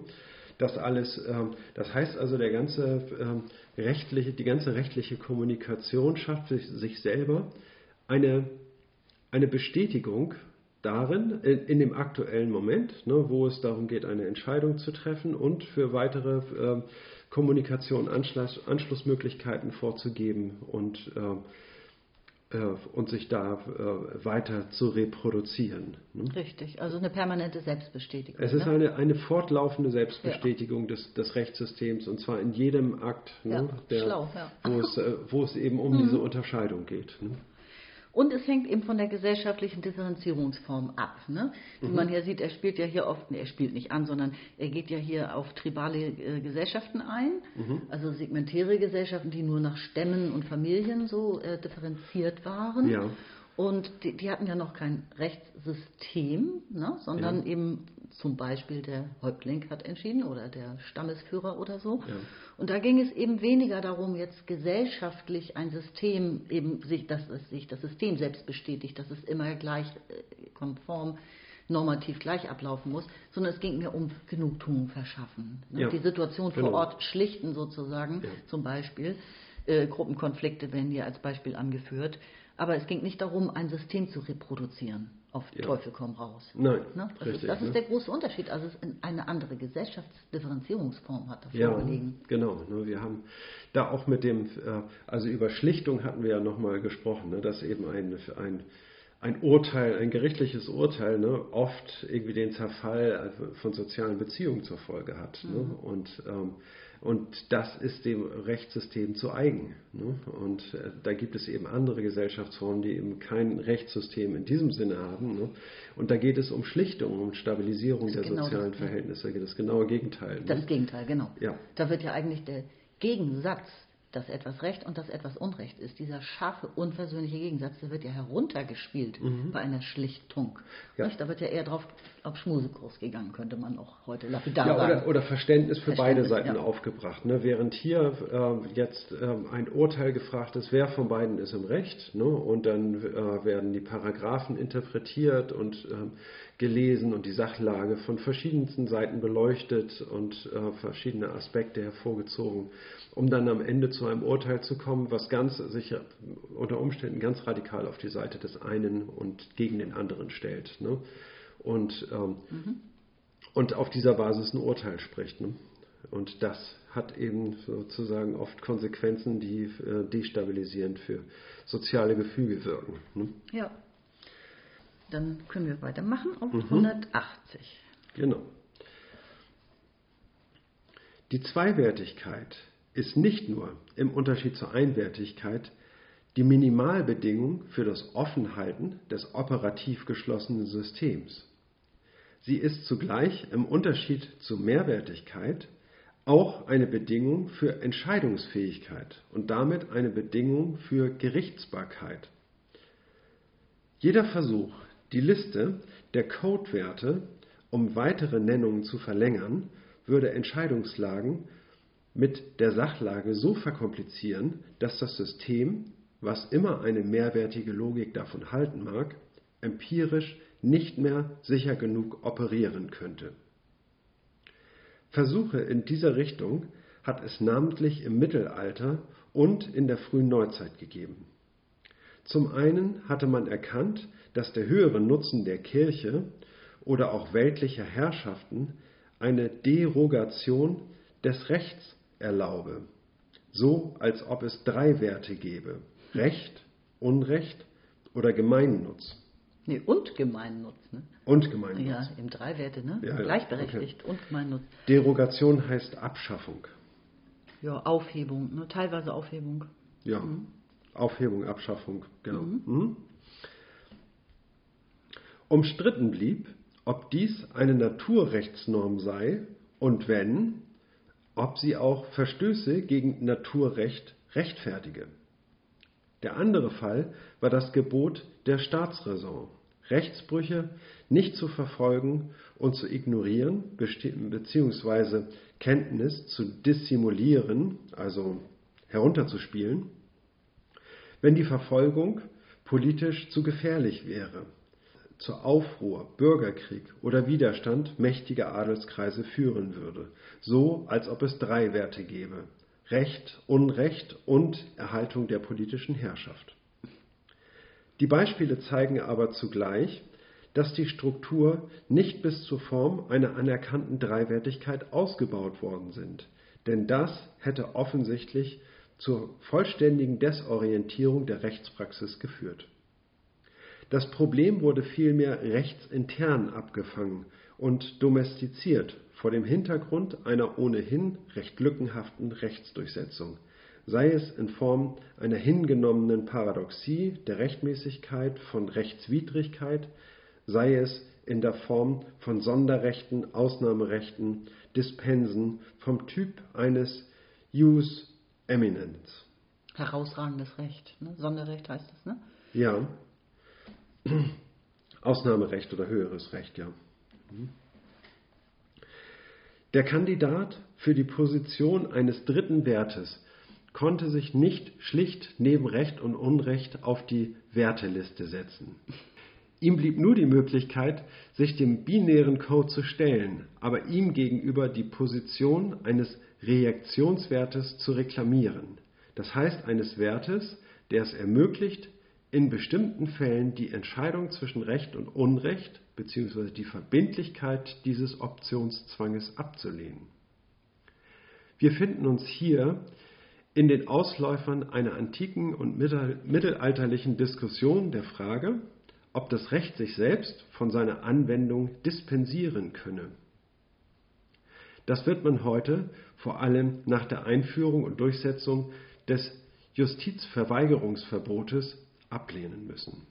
[SPEAKER 1] Das alles, ähm, das heißt also, der ganze ähm, rechtliche, die ganze rechtliche Kommunikation schafft sich selber eine, eine Bestätigung darin, in, dem aktuellen Moment, ne, wo es darum geht, eine Entscheidung zu treffen und für weitere äh, Kommunikation Anschluss, Anschlussmöglichkeiten vorzugeben und äh, äh, und sich da äh, weiter zu reproduzieren.
[SPEAKER 2] Ne? Richtig, also eine permanente Selbstbestätigung.
[SPEAKER 1] Es ist ne? eine, eine fortlaufende Selbstbestätigung ja. des, des Rechtssystems und zwar in jedem Akt, ne, ja, der, schlau, ja. wo, es, äh, wo es eben um [LAUGHS] mhm. diese Unterscheidung geht. Ne?
[SPEAKER 2] Und es hängt eben von der gesellschaftlichen Differenzierungsform ab. Ne? Wie mhm. man hier sieht, er spielt ja hier oft, nee, er spielt nicht an, sondern er geht ja hier auf tribale äh, Gesellschaften ein, mhm. also segmentäre Gesellschaften, die nur nach Stämmen und Familien so äh, differenziert waren. Ja. Und die, die, hatten ja noch kein Rechtssystem, ne, sondern ja. eben zum Beispiel der Häuptling hat entschieden oder der Stammesführer oder so. Ja. Und da ging es eben weniger darum, jetzt gesellschaftlich ein System eben sich, dass es sich das System selbst bestätigt, dass es immer gleich äh, konform normativ gleich ablaufen muss, sondern es ging mir um Genugtuung verschaffen. Ne? Ja. Die Situation genau. vor Ort schlichten sozusagen, zum Beispiel. Äh, Gruppenkonflikte werden hier als Beispiel angeführt. Aber es ging nicht darum, ein System zu reproduzieren. Auf ja. Teufel komm raus.
[SPEAKER 1] Nein.
[SPEAKER 2] Ne? Das,
[SPEAKER 1] richtig,
[SPEAKER 2] ist, das
[SPEAKER 1] ne?
[SPEAKER 2] ist, der große Unterschied. Also es eine andere Gesellschaftsdifferenzierungsform hat davor ja, gelegen.
[SPEAKER 1] Genau. Ne? Wir haben da auch mit dem, äh, also über Schlichtung hatten wir ja nochmal gesprochen, ne? dass eben ein, ein ein Urteil, ein gerichtliches Urteil, ne, oft irgendwie den Zerfall von sozialen Beziehungen zur Folge hat. Ne? Mhm. Ne? Und ähm, und das ist dem Rechtssystem zu eigen. Ne? Und äh, da gibt es eben andere Gesellschaftsformen, die eben kein Rechtssystem in diesem Sinne haben. Ne? Und da geht es um Schlichtung, um Stabilisierung der genau sozialen das, Verhältnisse. Das genaue Gegenteil. Ne?
[SPEAKER 2] Das Gegenteil, genau. Ja. Da wird ja eigentlich der Gegensatz dass etwas Recht und dass etwas Unrecht ist. Dieser scharfe, unversöhnliche Gegensatz, der wird ja heruntergespielt mhm. bei einer Schlichtung. Ja. Da wird ja eher drauf auf Schmusekurs gegangen, könnte man auch heute lapidar
[SPEAKER 1] ja,
[SPEAKER 2] sagen.
[SPEAKER 1] Oder, oder Verständnis für Verständnis, beide Seiten ja. aufgebracht. Ne? Während hier äh, jetzt äh, ein Urteil gefragt ist, wer von beiden ist im Recht, ne? und dann äh, werden die Paragraphen interpretiert und ähm, gelesen und die Sachlage von verschiedensten Seiten beleuchtet und äh, verschiedene Aspekte hervorgezogen, um dann am Ende zu einem Urteil zu kommen, was ganz sicher unter Umständen ganz radikal auf die Seite des einen und gegen den anderen stellt. Ne? Und, ähm, mhm. und auf dieser Basis ein Urteil spricht. Ne? Und das hat eben sozusagen oft Konsequenzen, die äh, destabilisierend für soziale Gefüge wirken. Ne?
[SPEAKER 2] Ja. Dann können wir weitermachen auf mhm. 180.
[SPEAKER 1] Genau. Die Zweiwertigkeit ist nicht nur im Unterschied zur Einwertigkeit die Minimalbedingung für das Offenhalten des operativ geschlossenen Systems. Sie ist zugleich im Unterschied zur Mehrwertigkeit auch eine Bedingung für Entscheidungsfähigkeit und damit eine Bedingung für Gerichtsbarkeit. Jeder Versuch, die Liste der Codewerte um weitere Nennungen zu verlängern, würde Entscheidungslagen mit der Sachlage so verkomplizieren, dass das System, was immer eine mehrwertige Logik davon halten mag, empirisch nicht mehr sicher genug operieren könnte. Versuche in dieser Richtung hat es namentlich im Mittelalter und in der frühen Neuzeit gegeben. Zum einen hatte man erkannt, dass der höhere Nutzen der Kirche oder auch weltlicher Herrschaften eine Derogation des Rechts erlaube, so als ob es drei Werte gäbe: Recht, Unrecht oder Gemeinnutz.
[SPEAKER 2] Nee, und Gemeinnutz. Ne?
[SPEAKER 1] Und Gemeinnutz.
[SPEAKER 2] Ja, im drei Werte, ne? Ja, Gleichberechtigt okay. und Gemeinnutz.
[SPEAKER 1] Derogation heißt Abschaffung.
[SPEAKER 2] Ja, Aufhebung, ne? teilweise Aufhebung.
[SPEAKER 1] Ja, mhm. Aufhebung, Abschaffung, genau. Mhm. Mhm. Umstritten blieb, ob dies eine Naturrechtsnorm sei und wenn, ob sie auch Verstöße gegen Naturrecht rechtfertige. Der andere Fall war das Gebot der Staatsräson, Rechtsbrüche nicht zu verfolgen und zu ignorieren bzw. Kenntnis zu dissimulieren, also herunterzuspielen, wenn die Verfolgung politisch zu gefährlich wäre zu Aufruhr, Bürgerkrieg oder Widerstand mächtiger Adelskreise führen würde, so als ob es drei Werte gäbe Recht, Unrecht und Erhaltung der politischen Herrschaft. Die Beispiele zeigen aber zugleich, dass die Struktur nicht bis zur Form einer anerkannten Dreiwertigkeit ausgebaut worden sind, denn das hätte offensichtlich zur vollständigen Desorientierung der Rechtspraxis geführt. Das Problem wurde vielmehr rechtsintern abgefangen und domestiziert vor dem Hintergrund einer ohnehin recht lückenhaften Rechtsdurchsetzung, sei es in Form einer hingenommenen Paradoxie der Rechtmäßigkeit von Rechtswidrigkeit, sei es in der Form von Sonderrechten, Ausnahmerechten, Dispensen vom Typ eines Jus eminens.
[SPEAKER 2] Herausragendes Recht, ne? Sonderrecht heißt es, ne?
[SPEAKER 1] Ja. Ausnahmerecht oder höheres Recht, ja. Mhm. Der Kandidat für die Position eines dritten Wertes konnte sich nicht schlicht neben Recht und Unrecht auf die Werteliste setzen. Ihm blieb nur die Möglichkeit, sich dem binären Code zu stellen, aber ihm gegenüber die Position eines Reaktionswertes zu reklamieren. Das heißt eines Wertes, der es ermöglicht, in bestimmten Fällen die Entscheidung zwischen Recht und Unrecht bzw. die Verbindlichkeit dieses Optionszwanges abzulehnen. Wir finden uns hier in den Ausläufern einer antiken und mittelalterlichen Diskussion der Frage, ob das Recht sich selbst von seiner Anwendung dispensieren könne. Das wird man heute vor allem nach der Einführung und Durchsetzung des Justizverweigerungsverbotes ablehnen müssen.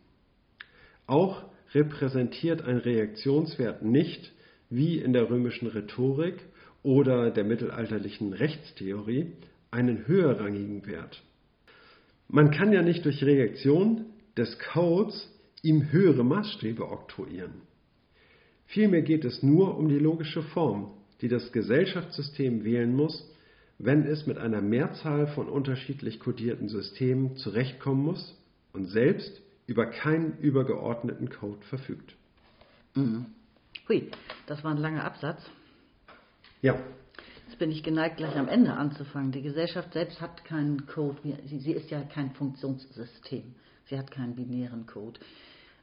[SPEAKER 1] Auch repräsentiert ein Reaktionswert nicht, wie in der römischen Rhetorik oder der mittelalterlichen Rechtstheorie, einen höherrangigen Wert. Man kann ja nicht durch Reaktion des Codes ihm höhere Maßstäbe oktroyieren. Vielmehr geht es nur um die logische Form, die das Gesellschaftssystem wählen muss, wenn es mit einer Mehrzahl von unterschiedlich kodierten Systemen zurechtkommen muss und selbst über keinen übergeordneten Code verfügt.
[SPEAKER 2] Mhm. Hui, das war ein langer Absatz.
[SPEAKER 1] Ja.
[SPEAKER 2] Jetzt bin ich geneigt, gleich am Ende anzufangen. Die Gesellschaft selbst hat keinen Code. Sie ist ja kein Funktionssystem. Sie hat keinen binären Code.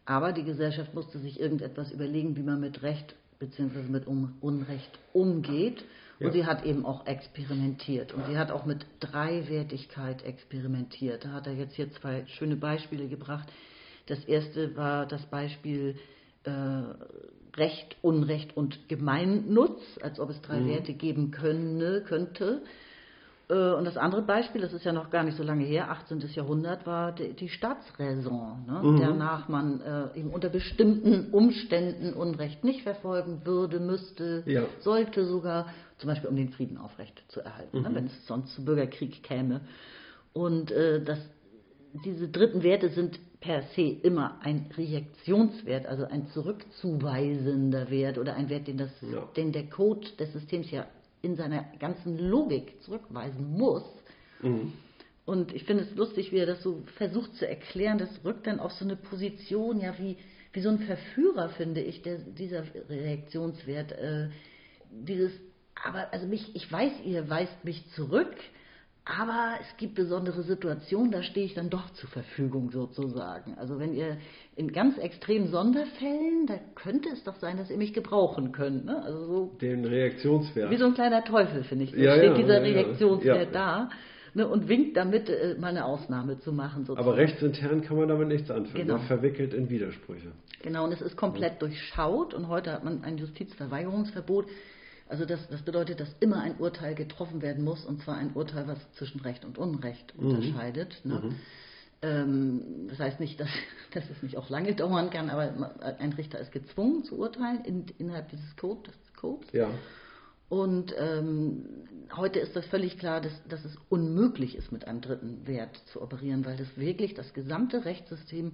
[SPEAKER 2] Aber die Gesellschaft musste sich irgendetwas überlegen, wie man mit Recht bzw. mit Unrecht umgeht. Und ja. sie hat eben auch experimentiert. Und sie hat auch mit Dreiwertigkeit experimentiert. Da hat er jetzt hier zwei schöne Beispiele gebracht. Das erste war das Beispiel äh, Recht, Unrecht und Gemeinnutz, als ob es drei mhm. Werte geben könne, könnte. Äh, und das andere Beispiel, das ist ja noch gar nicht so lange her, 18. Jahrhundert, war die, die Staatsräson, ne? mhm. danach man äh, eben unter bestimmten Umständen Unrecht nicht verfolgen würde, müsste, ja. sollte sogar, zum Beispiel um den Frieden aufrecht zu erhalten, ne? mhm. ne? wenn es sonst zu Bürgerkrieg käme. Und äh, das, diese dritten Werte sind per se immer ein Reaktionswert, also ein zurückzuweisender Wert oder ein Wert, den, das, ja. den der Code des Systems ja in seiner ganzen Logik zurückweisen muss. Mhm. Und ich finde es lustig, wie er das so versucht zu erklären. Das rückt dann auf so eine Position, ja, wie, wie so ein Verführer, finde ich, der, dieser Reaktionswert. Äh, dieses, aber, also mich, ich weiß, ihr weist mich zurück, aber es gibt besondere Situationen, da stehe ich dann doch zur Verfügung sozusagen. Also wenn ihr in ganz extremen Sonderfällen, da könnte es doch sein, dass ihr mich gebrauchen könnt. Ne? Also so
[SPEAKER 1] Den Reaktionswert.
[SPEAKER 2] Wie so ein kleiner Teufel, finde ich. Da
[SPEAKER 1] ja,
[SPEAKER 2] steht
[SPEAKER 1] ja,
[SPEAKER 2] dieser
[SPEAKER 1] ja,
[SPEAKER 2] Reaktionswert da ne, und winkt damit, äh, mal eine Ausnahme zu machen.
[SPEAKER 1] Sozusagen. Aber rechtsintern kann man damit nichts anfangen. Genau. Man verwickelt in Widersprüche.
[SPEAKER 2] Genau, und es ist komplett durchschaut und heute hat man ein Justizverweigerungsverbot also das, das, bedeutet, dass immer ein Urteil getroffen werden muss, und zwar ein Urteil, was zwischen Recht und Unrecht mhm. unterscheidet. Ne? Mhm. Ähm, das heißt nicht, dass, [LAUGHS] dass, es nicht auch lange dauern kann, aber ein Richter ist gezwungen zu urteilen in, innerhalb dieses Code, des Codes.
[SPEAKER 1] Ja.
[SPEAKER 2] Und ähm, heute ist das völlig klar, dass, dass, es unmöglich ist, mit einem dritten Wert zu operieren, weil das wirklich das gesamte Rechtssystem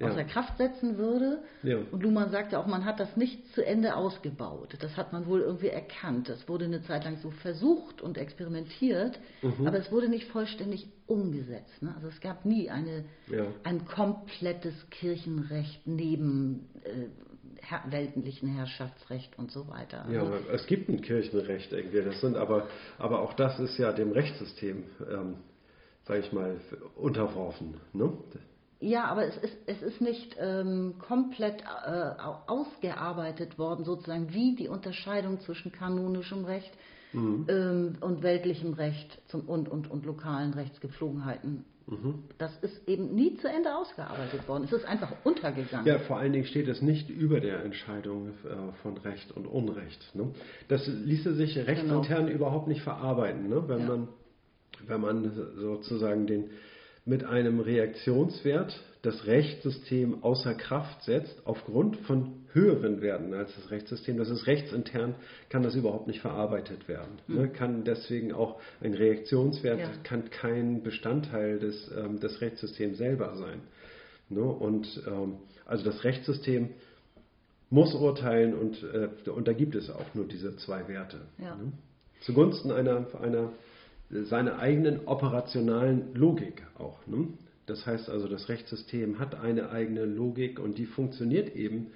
[SPEAKER 2] ja. außer Kraft setzen würde. Ja. Und Luhmann sagte auch, man hat das nicht zu Ende ausgebaut. Das hat man wohl irgendwie erkannt. Das wurde eine Zeit lang so versucht und experimentiert, mhm. aber es wurde nicht vollständig umgesetzt. Ne? Also es gab nie eine, ja. ein komplettes Kirchenrecht neben äh, her weltlichen Herrschaftsrecht und so weiter.
[SPEAKER 1] Ja, also, es gibt ein Kirchenrecht irgendwie. Das sind aber, aber auch das ist ja dem Rechtssystem, ähm, sage ich mal, unterworfen. Ne?
[SPEAKER 2] Ja, aber es ist, es ist nicht ähm, komplett äh, ausgearbeitet worden, sozusagen wie die Unterscheidung zwischen kanonischem Recht mhm. ähm, und weltlichem Recht zum, und, und, und lokalen Rechtsgepflogenheiten. Mhm. Das ist eben nie zu Ende ausgearbeitet worden. Es ist einfach untergegangen.
[SPEAKER 1] Ja, vor allen Dingen steht es nicht über der Entscheidung äh, von Recht und Unrecht. Ne? Das ließe sich rechtsintern genau. überhaupt nicht verarbeiten, ne? wenn, ja. man, wenn man sozusagen den mit einem Reaktionswert das Rechtssystem außer Kraft setzt, aufgrund von höheren Werten als das Rechtssystem. Das ist rechtsintern, kann das überhaupt nicht verarbeitet werden. Mhm. Ne? Kann deswegen auch ein Reaktionswert, ja. kann kein Bestandteil des, ähm, des Rechtssystems selber sein. Ne? Und ähm, also das Rechtssystem muss urteilen und, äh, und da gibt es auch nur diese zwei Werte. Ja. Ne? Zugunsten einer, einer seine eigenen operationalen Logik auch. Ne? Das heißt also, das Rechtssystem hat eine eigene Logik und die funktioniert eben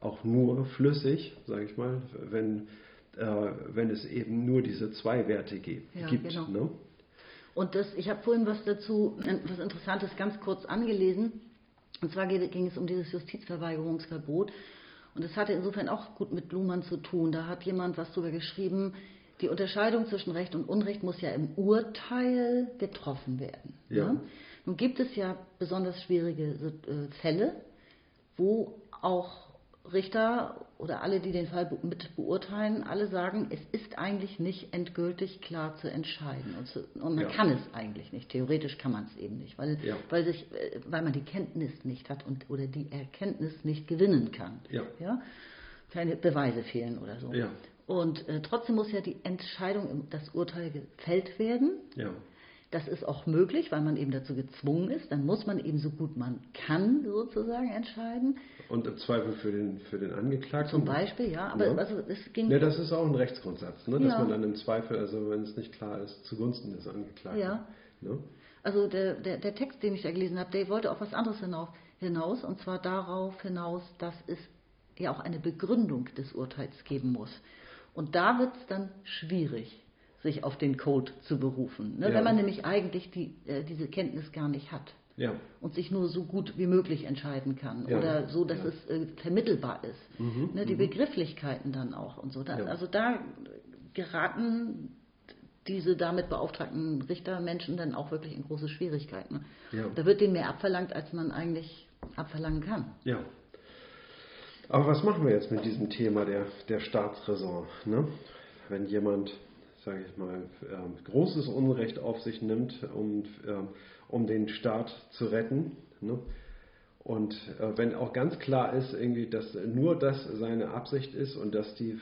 [SPEAKER 1] auch nur flüssig, sage ich mal, wenn, äh, wenn es eben nur diese zwei Werte gibt. Ja, genau. ne?
[SPEAKER 2] Und das, ich habe vorhin was dazu, was Interessantes ganz kurz angelesen. Und zwar ging es um dieses Justizverweigerungsverbot. Und das hatte insofern auch gut mit Luhmann zu tun. Da hat jemand was darüber geschrieben, die Unterscheidung zwischen Recht und Unrecht muss ja im Urteil getroffen werden. Ja. Ne? Nun gibt es ja besonders schwierige äh, Fälle, wo auch Richter oder alle, die den Fall mit beurteilen, alle sagen, es ist eigentlich nicht endgültig klar zu entscheiden. Und, zu, und man ja. kann es eigentlich nicht. Theoretisch kann man es eben nicht, weil, ja. weil, sich, äh, weil man die Kenntnis nicht hat und, oder die Erkenntnis nicht gewinnen kann. Ja. Ja? Keine Beweise fehlen oder so. Und äh, trotzdem muss ja die Entscheidung, das Urteil gefällt werden.
[SPEAKER 1] Ja.
[SPEAKER 2] Das ist auch möglich, weil man eben dazu gezwungen ist. Dann muss man eben so gut man kann sozusagen entscheiden.
[SPEAKER 1] Und im Zweifel für den, für den Angeklagten.
[SPEAKER 2] Zum Beispiel, ja. Aber
[SPEAKER 1] Ja.
[SPEAKER 2] Also, es ging.
[SPEAKER 1] Ja, das ist auch ein Rechtsgrundsatz, ne? dass
[SPEAKER 2] Ja.
[SPEAKER 1] man dann im Zweifel, also wenn es nicht klar ist, zugunsten des Angeklagten.
[SPEAKER 2] Ja.
[SPEAKER 1] Ne?
[SPEAKER 2] Also der, der, der Text, den ich da gelesen habe, der wollte auf was anderes hinaus, und zwar darauf hinaus, dass es ja auch eine Begründung des Urteils geben muss. Und da wird es dann schwierig, sich auf den Code zu berufen, ne?
[SPEAKER 1] Ja.
[SPEAKER 2] wenn man nämlich eigentlich die, äh, diese Kenntnis gar nicht hat
[SPEAKER 1] Ja.
[SPEAKER 2] und sich nur so gut wie möglich entscheiden kann
[SPEAKER 1] Ja.
[SPEAKER 2] oder so, dass
[SPEAKER 1] Ja.
[SPEAKER 2] es äh, vermittelbar ist.
[SPEAKER 1] Mhm,
[SPEAKER 2] Ne, die Begrifflichkeiten dann auch und so. Da. Also da geraten diese damit beauftragten Richtermenschen dann auch wirklich in große Schwierigkeiten. Da wird denen mehr abverlangt, als man eigentlich abverlangen kann.
[SPEAKER 1] Ja. Aber was machen wir jetzt mit diesem Thema der, der Staatsräson? Ne? Wenn jemand, sage ich mal, ähm, großes Unrecht auf sich nimmt, um, ähm, um den Staat zu retten, ne? und äh, wenn auch ganz klar ist, irgendwie, dass nur das seine Absicht ist und dass die äh,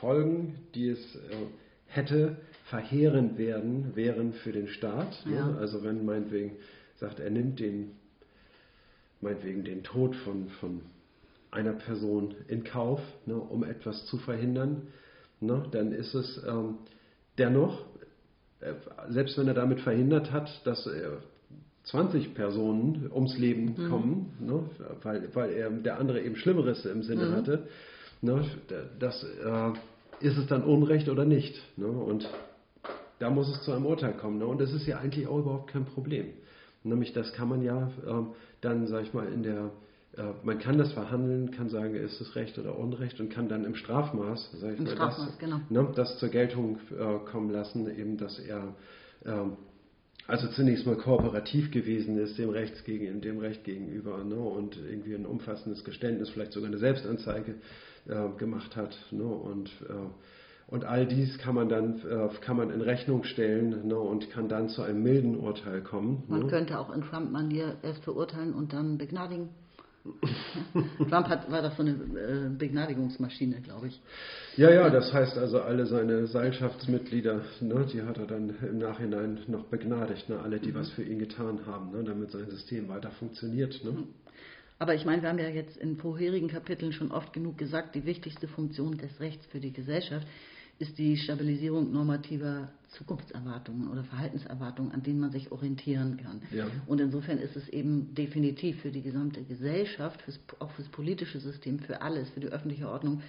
[SPEAKER 1] Folgen, die es äh, hätte, verheerend werden, wären für den Staat.
[SPEAKER 2] Ja.
[SPEAKER 1] Ne? Also wenn meinetwegen sagt, er nimmt den meinetwegen den Tod von, von einer Person in Kauf, ne, um etwas zu verhindern, ne, dann ist es ähm, dennoch, äh, selbst wenn er damit verhindert hat, dass äh, 20 Personen ums Leben kommen, ne, weil, weil er der andere eben Schlimmeres im Sinne hatte, ne, das äh, ist es dann Unrecht oder nicht. Ne, und da muss es zu einem Urteil kommen. Ne? Und das ist ja eigentlich auch überhaupt kein Problem. Nämlich das kann man ja ähm, dann, sag ich mal, in der, man kann das verhandeln, kann sagen, ist es Recht oder Unrecht und kann dann im Strafmaß, sag ich
[SPEAKER 2] Im
[SPEAKER 1] mal,
[SPEAKER 2] Strafmaß,
[SPEAKER 1] das,
[SPEAKER 2] genau.
[SPEAKER 1] ne, das zur Geltung äh, kommen lassen, eben, dass er ähm, also zunächst mal kooperativ gewesen ist dem, Rechts gegen, dem Recht gegenüber ne, und irgendwie ein umfassendes Geständnis, vielleicht sogar eine Selbstanzeige äh, gemacht hat. Ne, und, äh, und all dies kann man dann äh, kann man in Rechnung stellen ne, und kann dann zu einem milden Urteil kommen.
[SPEAKER 2] Man
[SPEAKER 1] ne.
[SPEAKER 2] könnte auch in Trump-Manier erst verurteilen und dann begnadigen. Trump hat, war doch so eine äh, Begnadigungsmaschine, glaube ich.
[SPEAKER 1] Ja, ja, das heißt also, alle seine Seilschaftsmitglieder, ne, die hat er dann im Nachhinein noch begnadigt, ne, alle, die was für ihn getan haben, ne, damit sein System weiter funktioniert. Ne.
[SPEAKER 2] Aber ich meine, wir haben ja jetzt in vorherigen Kapiteln schon oft genug gesagt, die wichtigste Funktion des Rechts für die Gesellschaft ist die Stabilisierung normativer Zukunftserwartungen oder Verhaltenserwartungen, an denen man sich orientieren kann.
[SPEAKER 1] Ja.
[SPEAKER 2] Und insofern ist es eben definitiv für die gesamte Gesellschaft, fürs, auch fürs politische System, für alles, für die öffentliche Ordnung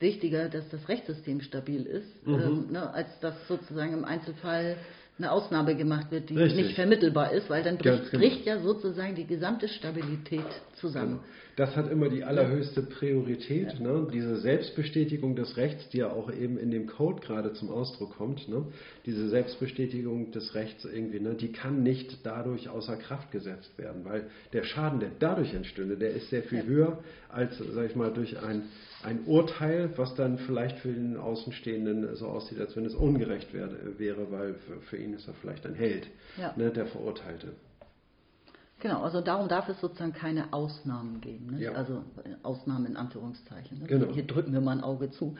[SPEAKER 2] wichtiger, dass das Rechtssystem stabil ist,
[SPEAKER 1] Mhm.
[SPEAKER 2] ähm, ne, als dass sozusagen im Einzelfall eine Ausnahme gemacht wird, die
[SPEAKER 1] Richtig.
[SPEAKER 2] nicht vermittelbar ist, weil dann
[SPEAKER 1] Ganz
[SPEAKER 2] bricht,
[SPEAKER 1] genau.
[SPEAKER 2] bricht ja sozusagen die gesamte Stabilität zusammen.
[SPEAKER 1] Das hat immer die allerhöchste Priorität, ne? diese Selbstbestätigung des Rechts, die ja auch eben in dem Code gerade zum Ausdruck kommt. Ne? Diese Selbstbestätigung des Rechts irgendwie, ne? die kann nicht dadurch außer Kraft gesetzt werden, weil der Schaden, der dadurch entstünde, der ist sehr viel
[SPEAKER 2] Ja.
[SPEAKER 1] höher als, sag ich mal, durch ein, ein Urteil, was dann vielleicht für den Außenstehenden so aussieht, als wenn es ungerecht wär, wäre, weil für, für ihn ist er vielleicht ein Held,
[SPEAKER 2] Ja.
[SPEAKER 1] ne? der Verurteilte.
[SPEAKER 2] Genau, also darum darf es sozusagen keine Ausnahmen geben. Ne?
[SPEAKER 1] Ja.
[SPEAKER 2] Also äh, Ausnahmen in Anführungszeichen. Ne?
[SPEAKER 1] Genau.
[SPEAKER 2] Hier drücken wir mal ein Auge zu.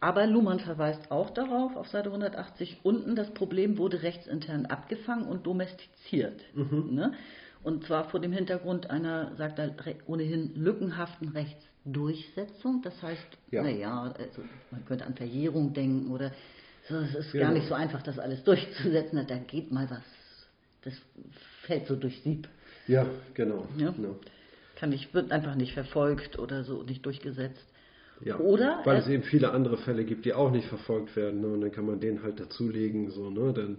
[SPEAKER 2] Aber Luhmann verweist auch darauf, auf Seite 180 unten, das Problem wurde rechtsintern abgefangen und domestiziert.
[SPEAKER 1] Mhm.
[SPEAKER 2] Ne? Und zwar vor dem Hintergrund einer, sagt er, ohnehin lückenhaften Rechtsdurchsetzung. Das heißt,
[SPEAKER 1] Ja.
[SPEAKER 2] naja, also man könnte an Verjährung denken oder so, es ist
[SPEAKER 1] Genau.
[SPEAKER 2] gar nicht so einfach, das alles durchzusetzen. Da geht mal was, das fällt so durch Sieb.
[SPEAKER 1] Ja, genau.
[SPEAKER 2] Ja.
[SPEAKER 1] genau.
[SPEAKER 2] Kann nicht, wird einfach nicht verfolgt oder so nicht durchgesetzt.
[SPEAKER 1] Ja,
[SPEAKER 2] Oder
[SPEAKER 1] weil
[SPEAKER 2] er-
[SPEAKER 1] es eben viele andere Fälle gibt, die auch nicht verfolgt werden. Ne? Und dann kann man den halt dazulegen. So, ne? Dann,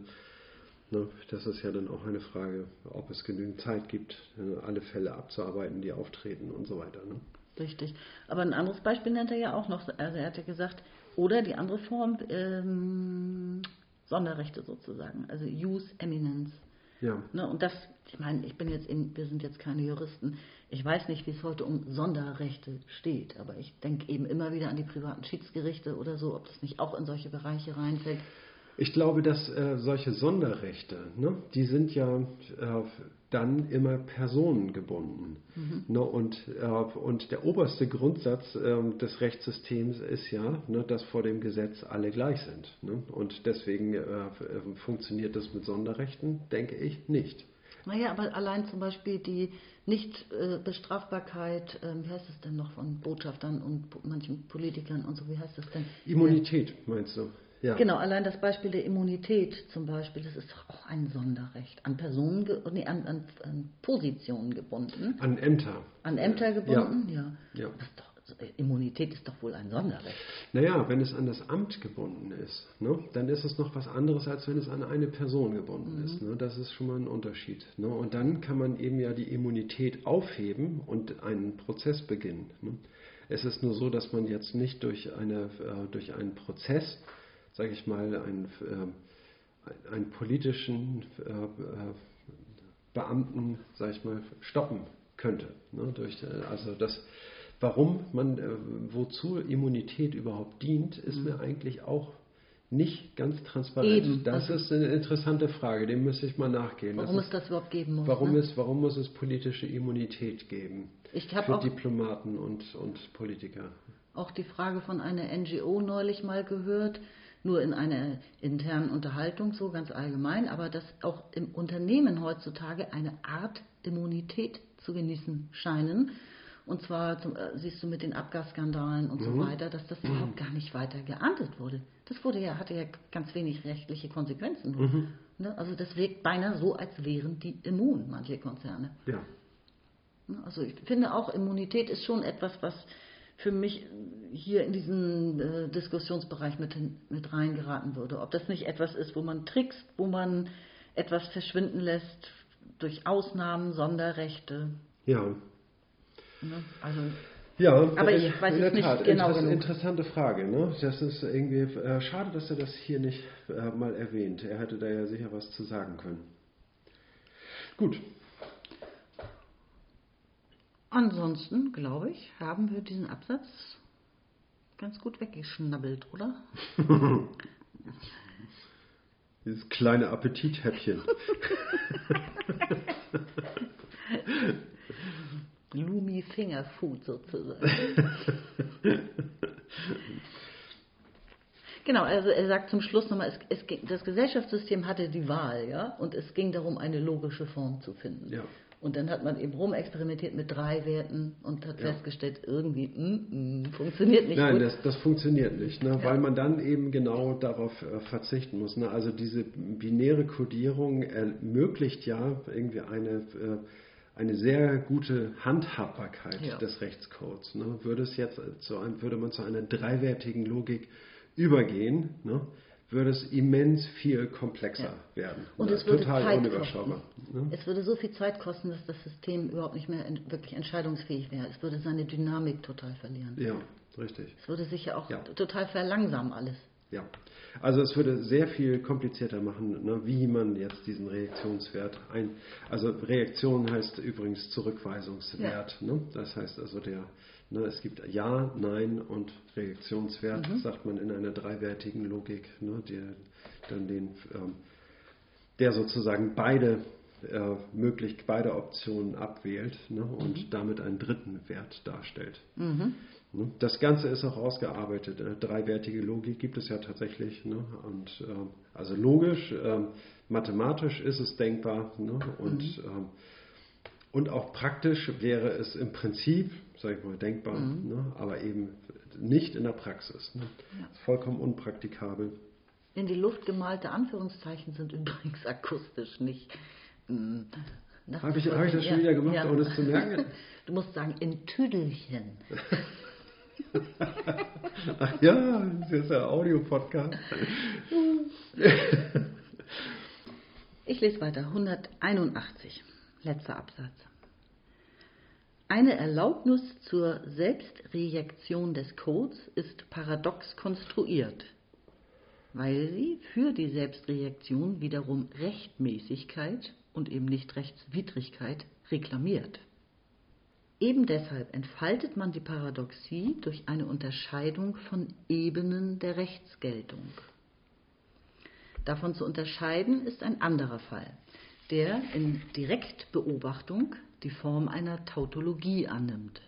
[SPEAKER 1] ne? Das ist ja dann auch eine Frage, ob es genügend Zeit gibt, ne? alle Fälle abzuarbeiten, die auftreten und so weiter. Ne?
[SPEAKER 2] Richtig. Aber ein anderes Beispiel nennt er ja auch noch. Also er hat ja gesagt, oder die andere Form, ähm, Sonderrechte sozusagen, also Use Eminence.
[SPEAKER 1] Ja,
[SPEAKER 2] Ne, und das, ich meine, ich bin jetzt in, wir sind jetzt keine Juristen. Ich weiß nicht, wie es heute um Sonderrechte steht, aber ich denke eben immer wieder an die privaten Schiedsgerichte oder so, ob das nicht auch in solche Bereiche reinfällt.
[SPEAKER 1] ich glaube, dass äh, solche Sonderrechte, ne? die sind ja, äh, dann immer personengebunden.
[SPEAKER 2] Mhm.
[SPEAKER 1] Ne, und, äh, und der oberste Grundsatz ähm, des Rechtssystems ist ja, ne, dass vor dem Gesetz alle gleich sind. Ne? Und deswegen äh, äh, funktioniert das mit Sonderrechten, denke ich, nicht.
[SPEAKER 2] Naja, aber allein zum Beispiel die Nichtbestrafbarkeit, äh, wie heißt es denn noch von Botschaftern und manchen Politikern und so, wie heißt das denn?
[SPEAKER 1] Immunität, meinst du?
[SPEAKER 2] Ja. Genau, allein das Beispiel der Immunität zum Beispiel, das ist doch auch ein Sonderrecht. An Personen, nee, an, an, an Positionen gebunden.
[SPEAKER 1] An Ämter.
[SPEAKER 2] An Ämter gebunden, ja.
[SPEAKER 1] ja. ja.
[SPEAKER 2] Doch, Immunität ist doch wohl ein Sonderrecht.
[SPEAKER 1] Naja, wenn es an das Amt gebunden ist, ne, dann ist es noch was anderes, als wenn es an eine Person gebunden mhm. ist. Ne? Das ist schon mal ein Unterschied. Ne? Und dann kann man eben ja die Immunität aufheben und einen Prozess beginnen. Ne? Es ist nur so, dass man jetzt nicht durch, eine, äh, durch einen Prozess sage ich mal, einen, äh, einen politischen äh, Beamten, sage ich mal, stoppen könnte. Ne? Durch, äh, also das, warum man, äh, wozu Immunität überhaupt dient, ist mhm. mir eigentlich auch nicht ganz transparent.
[SPEAKER 2] Eben.
[SPEAKER 1] Das also, ist eine interessante Frage, dem müsste ich mal nachgehen.
[SPEAKER 2] Warum das es das überhaupt geben muss.
[SPEAKER 1] Warum,
[SPEAKER 2] ne?
[SPEAKER 1] es, warum muss es politische Immunität geben?
[SPEAKER 2] Ich
[SPEAKER 1] für Diplomaten und, und Politiker.
[SPEAKER 2] Auch die Frage von einer NGO neulich mal gehört, nur in einer internen Unterhaltung so ganz allgemein, aber dass auch im Unternehmen heutzutage eine Art Immunität zu genießen scheinen. Und zwar zum, äh, siehst du mit den Abgasskandalen und mhm. so weiter, dass das mhm. überhaupt gar nicht weiter geahndet wurde. Das wurde ja, hatte ja ganz wenig rechtliche Konsequenzen. Mhm. Ne? Also das wirkt beinahe so, als wären die immun, manche Konzerne.
[SPEAKER 1] Ja.
[SPEAKER 2] Ne? Also ich finde auch, Immunität ist schon etwas, was für mich hier in diesen äh, Diskussionsbereich mit, mit reingeraten würde. Ob das nicht etwas ist, wo man trickst, wo man etwas verschwinden lässt durch Ausnahmen, Sonderrechte.
[SPEAKER 1] Ja.
[SPEAKER 2] Ne? Also,
[SPEAKER 1] ja,
[SPEAKER 2] aber
[SPEAKER 1] in,
[SPEAKER 2] ich weiß der
[SPEAKER 1] nicht
[SPEAKER 2] Tat, genau
[SPEAKER 1] Interess interessante Frage. Ne? Das ist irgendwie äh, schade, dass er das hier nicht äh, mal erwähnt. Er hätte da ja sicher was zu sagen können. Gut,
[SPEAKER 2] Ansonsten, glaube ich, haben wir diesen Absatz ganz gut weggeschnabbelt, oder? [LAUGHS]
[SPEAKER 1] Dieses kleine Appetithäppchen. [LAUGHS]
[SPEAKER 2] Lumi Fingerfood sozusagen. [LAUGHS] Genau, also er sagt zum Schluss nochmal, es, es, das Gesellschaftssystem hatte die Wahl, ja, und es ging darum, eine logische Form zu finden.
[SPEAKER 1] Ja.
[SPEAKER 2] Und dann hat man eben rumexperimentiert mit drei Werten und hat ja. festgestellt, irgendwie mm, mm, funktioniert nicht.
[SPEAKER 1] Nein,
[SPEAKER 2] gut.
[SPEAKER 1] Das, das funktioniert nicht, ne? Ja. weil man dann eben genau darauf äh, verzichten muss. Ne? Also diese binäre Kodierung ermöglicht ja irgendwie eine, äh, eine sehr gute Handhabbarkeit ja. des Rechtscodes. Ne? Würde, es jetzt zu einem, würde man zu einer dreiwertigen Logik übergehen, ne? Würde es immens viel komplexer ja. werden.
[SPEAKER 2] Und es würde total Zeit unüberschaubar. Ne? Es würde so viel Zeit kosten, dass das System überhaupt nicht mehr wirklich entscheidungsfähig wäre. Es würde seine Dynamik total verlieren.
[SPEAKER 1] Ja, richtig.
[SPEAKER 2] Es würde sich ja auch ja. total verlangsamen alles.
[SPEAKER 1] Ja, also es würde sehr viel komplizierter machen, ne, wie man jetzt diesen Reaktionswert ein. Also Reaktion heißt übrigens Zurückweisungswert. Ja. Ne? Das heißt also der Ne, es gibt Ja, Nein und Reaktionswert, mhm. sagt man in einer dreiwertigen Logik, ne, die, dann den, ähm, der sozusagen beide äh, möglich beide Optionen abwählt ne, und mhm. damit einen dritten Wert darstellt. Mhm. Ne, das Ganze ist auch ausgearbeitet. Eine dreiwertige Logik gibt es ja tatsächlich. Ne, und, äh, also logisch, äh, mathematisch ist es denkbar ne, und, mhm. ähm, und auch praktisch wäre es im Prinzip sage ich mal, denkbar, mhm. ne? aber eben nicht in der Praxis. Ne? Ja. Vollkommen unpraktikabel.
[SPEAKER 2] In die Luft gemalte Anführungszeichen sind übrigens akustisch nicht.
[SPEAKER 1] Hm, Habe ich, hab ich das schon wieder gemacht, ja. ohne es zu merken? [LAUGHS]
[SPEAKER 2] Du musst sagen, in Tüdelchen.
[SPEAKER 1] Ach [LAUGHS] ja, das ist ja Audio-Podcast.
[SPEAKER 2] ich lese weiter. 181, letzter Absatz. Eine Erlaubnis zur Selbstrejektion des Codes ist paradox konstruiert, weil sie für die Selbstrejektion wiederum Rechtmäßigkeit und eben nicht Rechtswidrigkeit reklamiert. Eben deshalb entfaltet man die Paradoxie durch eine Unterscheidung von Ebenen der Rechtsgeltung. Davon zu unterscheiden ist ein anderer Fall. Der in Direktbeobachtung die Form einer Tautologie annimmt.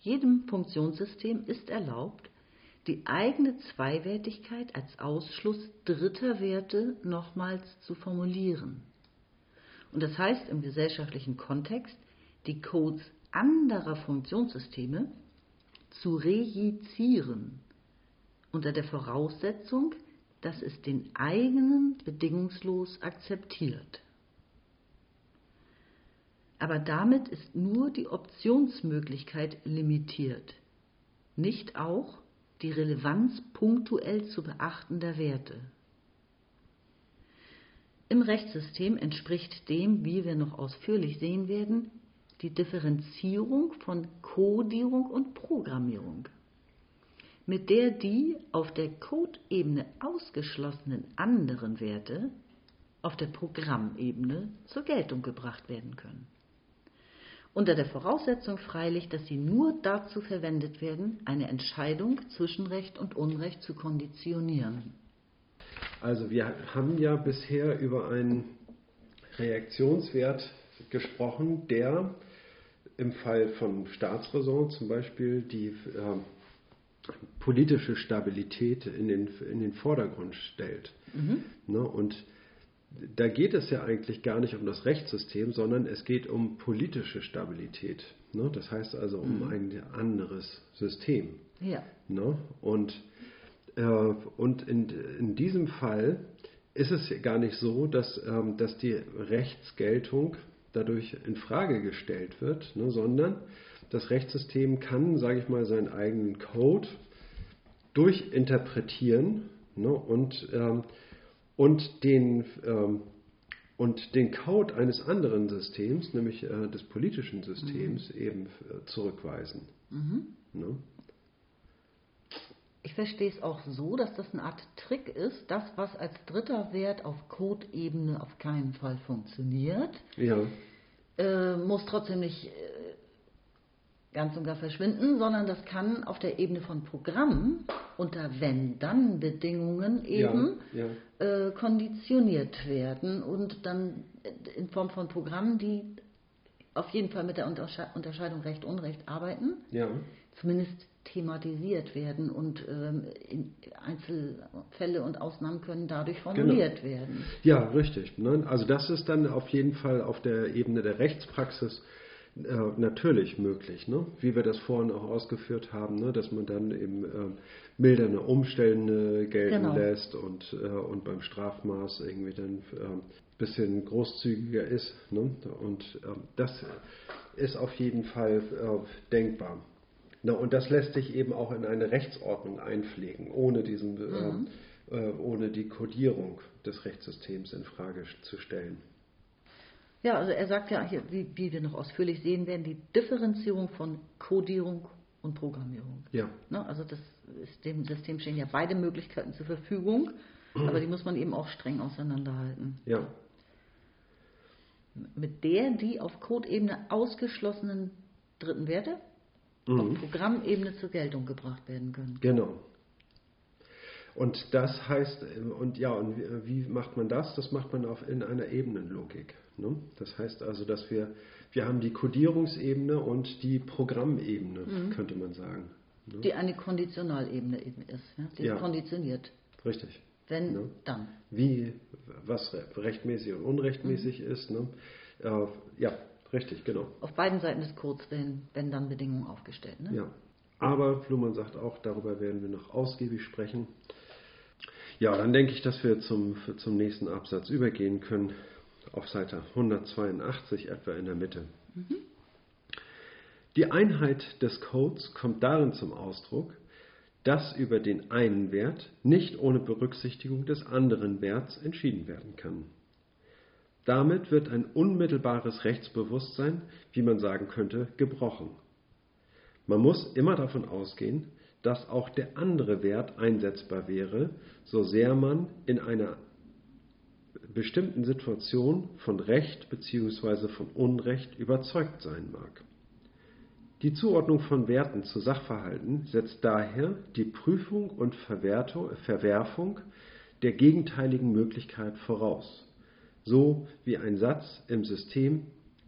[SPEAKER 2] Jedem Funktionssystem ist erlaubt, die eigene Zweiwertigkeit als Ausschluss dritter Werte nochmals zu formulieren. Und das heißt im gesellschaftlichen Kontext, die Codes anderer Funktionssysteme zu rejizieren, unter der Voraussetzung, dass es den eigenen bedingungslos akzeptiert. Aber damit ist nur die Optionsmöglichkeit limitiert, nicht auch die Relevanz punktuell zu beachtender Werte. Im Rechtssystem entspricht dem, wie wir noch ausführlich sehen werden, die Differenzierung von Codierung und Programmierung, mit der die auf der Codebene ausgeschlossenen anderen Werte auf der Programmebene zur Geltung gebracht werden können. Unter der Voraussetzung freilich, dass sie nur dazu verwendet werden, eine Entscheidung zwischen Recht und Unrecht zu konditionieren.
[SPEAKER 1] Also wir haben ja bisher über einen Reaktionswert gesprochen, der im Fall von Staatsräson zum Beispiel die äh, politische Stabilität in den, in den Vordergrund stellt. Mhm. Ne, und da geht es ja eigentlich gar nicht um das Rechtssystem, sondern es geht um politische Stabilität. Ne? Das heißt also um mhm. ein anderes System.
[SPEAKER 2] Ja.
[SPEAKER 1] Ne? Und, äh, und in, in diesem Fall ist es gar nicht so, dass, ähm, dass die Rechtsgeltung dadurch in Frage gestellt wird, ne, sondern das Rechtssystem kann, sage ich mal, seinen eigenen Code durchinterpretieren ne, und, ähm, und, den, ähm, und den Code eines anderen Systems, nämlich äh, des politischen Systems, mhm. eben äh, zurückweisen. Mhm. Ne?
[SPEAKER 2] Ich verstehe es auch so, dass das eine Art Trick ist, das, was als dritter Wert auf Code-Ebene auf keinen Fall funktioniert,
[SPEAKER 1] ja.
[SPEAKER 2] äh, muss trotzdem nicht ganz und gar verschwinden, sondern das kann auf der Ebene von Programmen unter Wenn-Dann-Bedingungen eben ja, ja. Äh, konditioniert werden und dann in Form von Programmen, die auf jeden Fall mit der Unterscheidung Recht-Unrecht arbeiten,
[SPEAKER 1] ja.
[SPEAKER 2] zumindest thematisiert werden und ähm, Einzelfälle und Ausnahmen können dadurch genau. formuliert genau. werden.
[SPEAKER 1] Ja, richtig. Ne? Also das ist dann auf jeden Fall auf der Ebene der Rechtspraxis äh, natürlich möglich, ne? wie wir das vorhin auch ausgeführt haben, ne? dass man dann eben äh, mildernde Umstände gelten genau. lässt und, äh, und beim Strafmaß irgendwie dann ein äh, bisschen großzügiger ist. Ne? Und ähm, das ist auf jeden Fall äh, denkbar. Na, und das lässt sich eben auch in eine Rechtsordnung einpflegen, ohne, diesen, mhm. äh, ohne die Kodierung des Rechtssystems in Frage zu stellen.
[SPEAKER 2] Ja, also er sagt ja hier, wie, wie, wir noch ausführlich sehen werden, die Differenzierung von Kodierung und Programmierung.
[SPEAKER 1] Ja.
[SPEAKER 2] Ne, also das ist, dem System stehen ja beide Möglichkeiten zur Verfügung, aber die muss man eben auch streng auseinanderhalten.
[SPEAKER 1] Ja.
[SPEAKER 2] Mit der die auf Codebene ausgeschlossenen dritten Werte mhm. auf Programmebene zur Geltung gebracht werden können.
[SPEAKER 1] Genau. Und das heißt, und ja, und wie, macht man das? Das macht man auf, in einer Ebenenlogik. Ne? Das heißt also, dass wir, wir haben die Codierungsebene und die Programmebene, mhm. könnte man sagen.
[SPEAKER 2] Ne? Die eine Konditionalebene eben ist, ja? die ja. ist konditioniert.
[SPEAKER 1] Richtig.
[SPEAKER 2] Wenn, ne? dann.
[SPEAKER 1] Wie, was rechtmäßig und unrechtmäßig mhm. ist. Ne? Äh, ja, Richtig, genau.
[SPEAKER 2] Auf beiden Seiten des Codes werden, werden dann Bedingungen aufgestellt. Ne?
[SPEAKER 1] Ja. Aber Fluhmann sagt auch, darüber werden wir noch ausgiebig sprechen. Ja, dann denke ich, dass wir zum, zum nächsten Absatz übergehen können, auf Seite 182 etwa in der Mitte. Mhm. Die Einheit des Codes kommt darin zum Ausdruck, dass über den einen Wert nicht ohne Berücksichtigung des anderen Werts entschieden werden kann. Damit wird ein unmittelbares Rechtsbewusstsein, wie man sagen könnte, gebrochen. Man muss immer davon ausgehen, dass auch der andere Wert einsetzbar wäre, so sehr man in einer bestimmten Situation von Recht bzw. von Unrecht überzeugt sein mag. Die Zuordnung von Werten zu Sachverhalten setzt daher die Prüfung und Verwerfung der gegenteiligen Möglichkeit voraus so wie ein Satz im System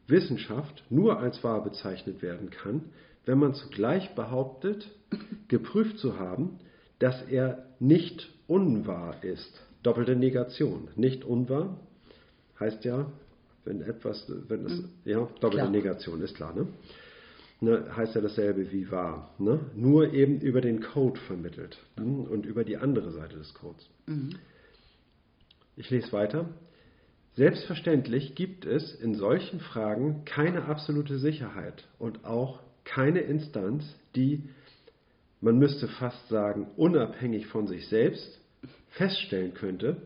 [SPEAKER 1] Wissenschaft nur als wahr bezeichnet werden kann, wenn man zugleich behauptet, geprüft zu haben, dass er nicht unwahr ist. Doppelte Negation. Nicht unwahr heißt ja, wenn etwas, wenn es, mhm. ja, doppelte klar. Negation ist klar, ne? ne? Heißt ja dasselbe wie wahr. Ne? Nur eben über den Code vermittelt mhm. und über die andere Seite des Codes. Mhm. Ich lese weiter. Selbstverständlich gibt es in solchen Fragen keine absolute Sicherheit und auch keine Instanz, die, man müsste fast sagen, unabhängig von sich selbst feststellen könnte,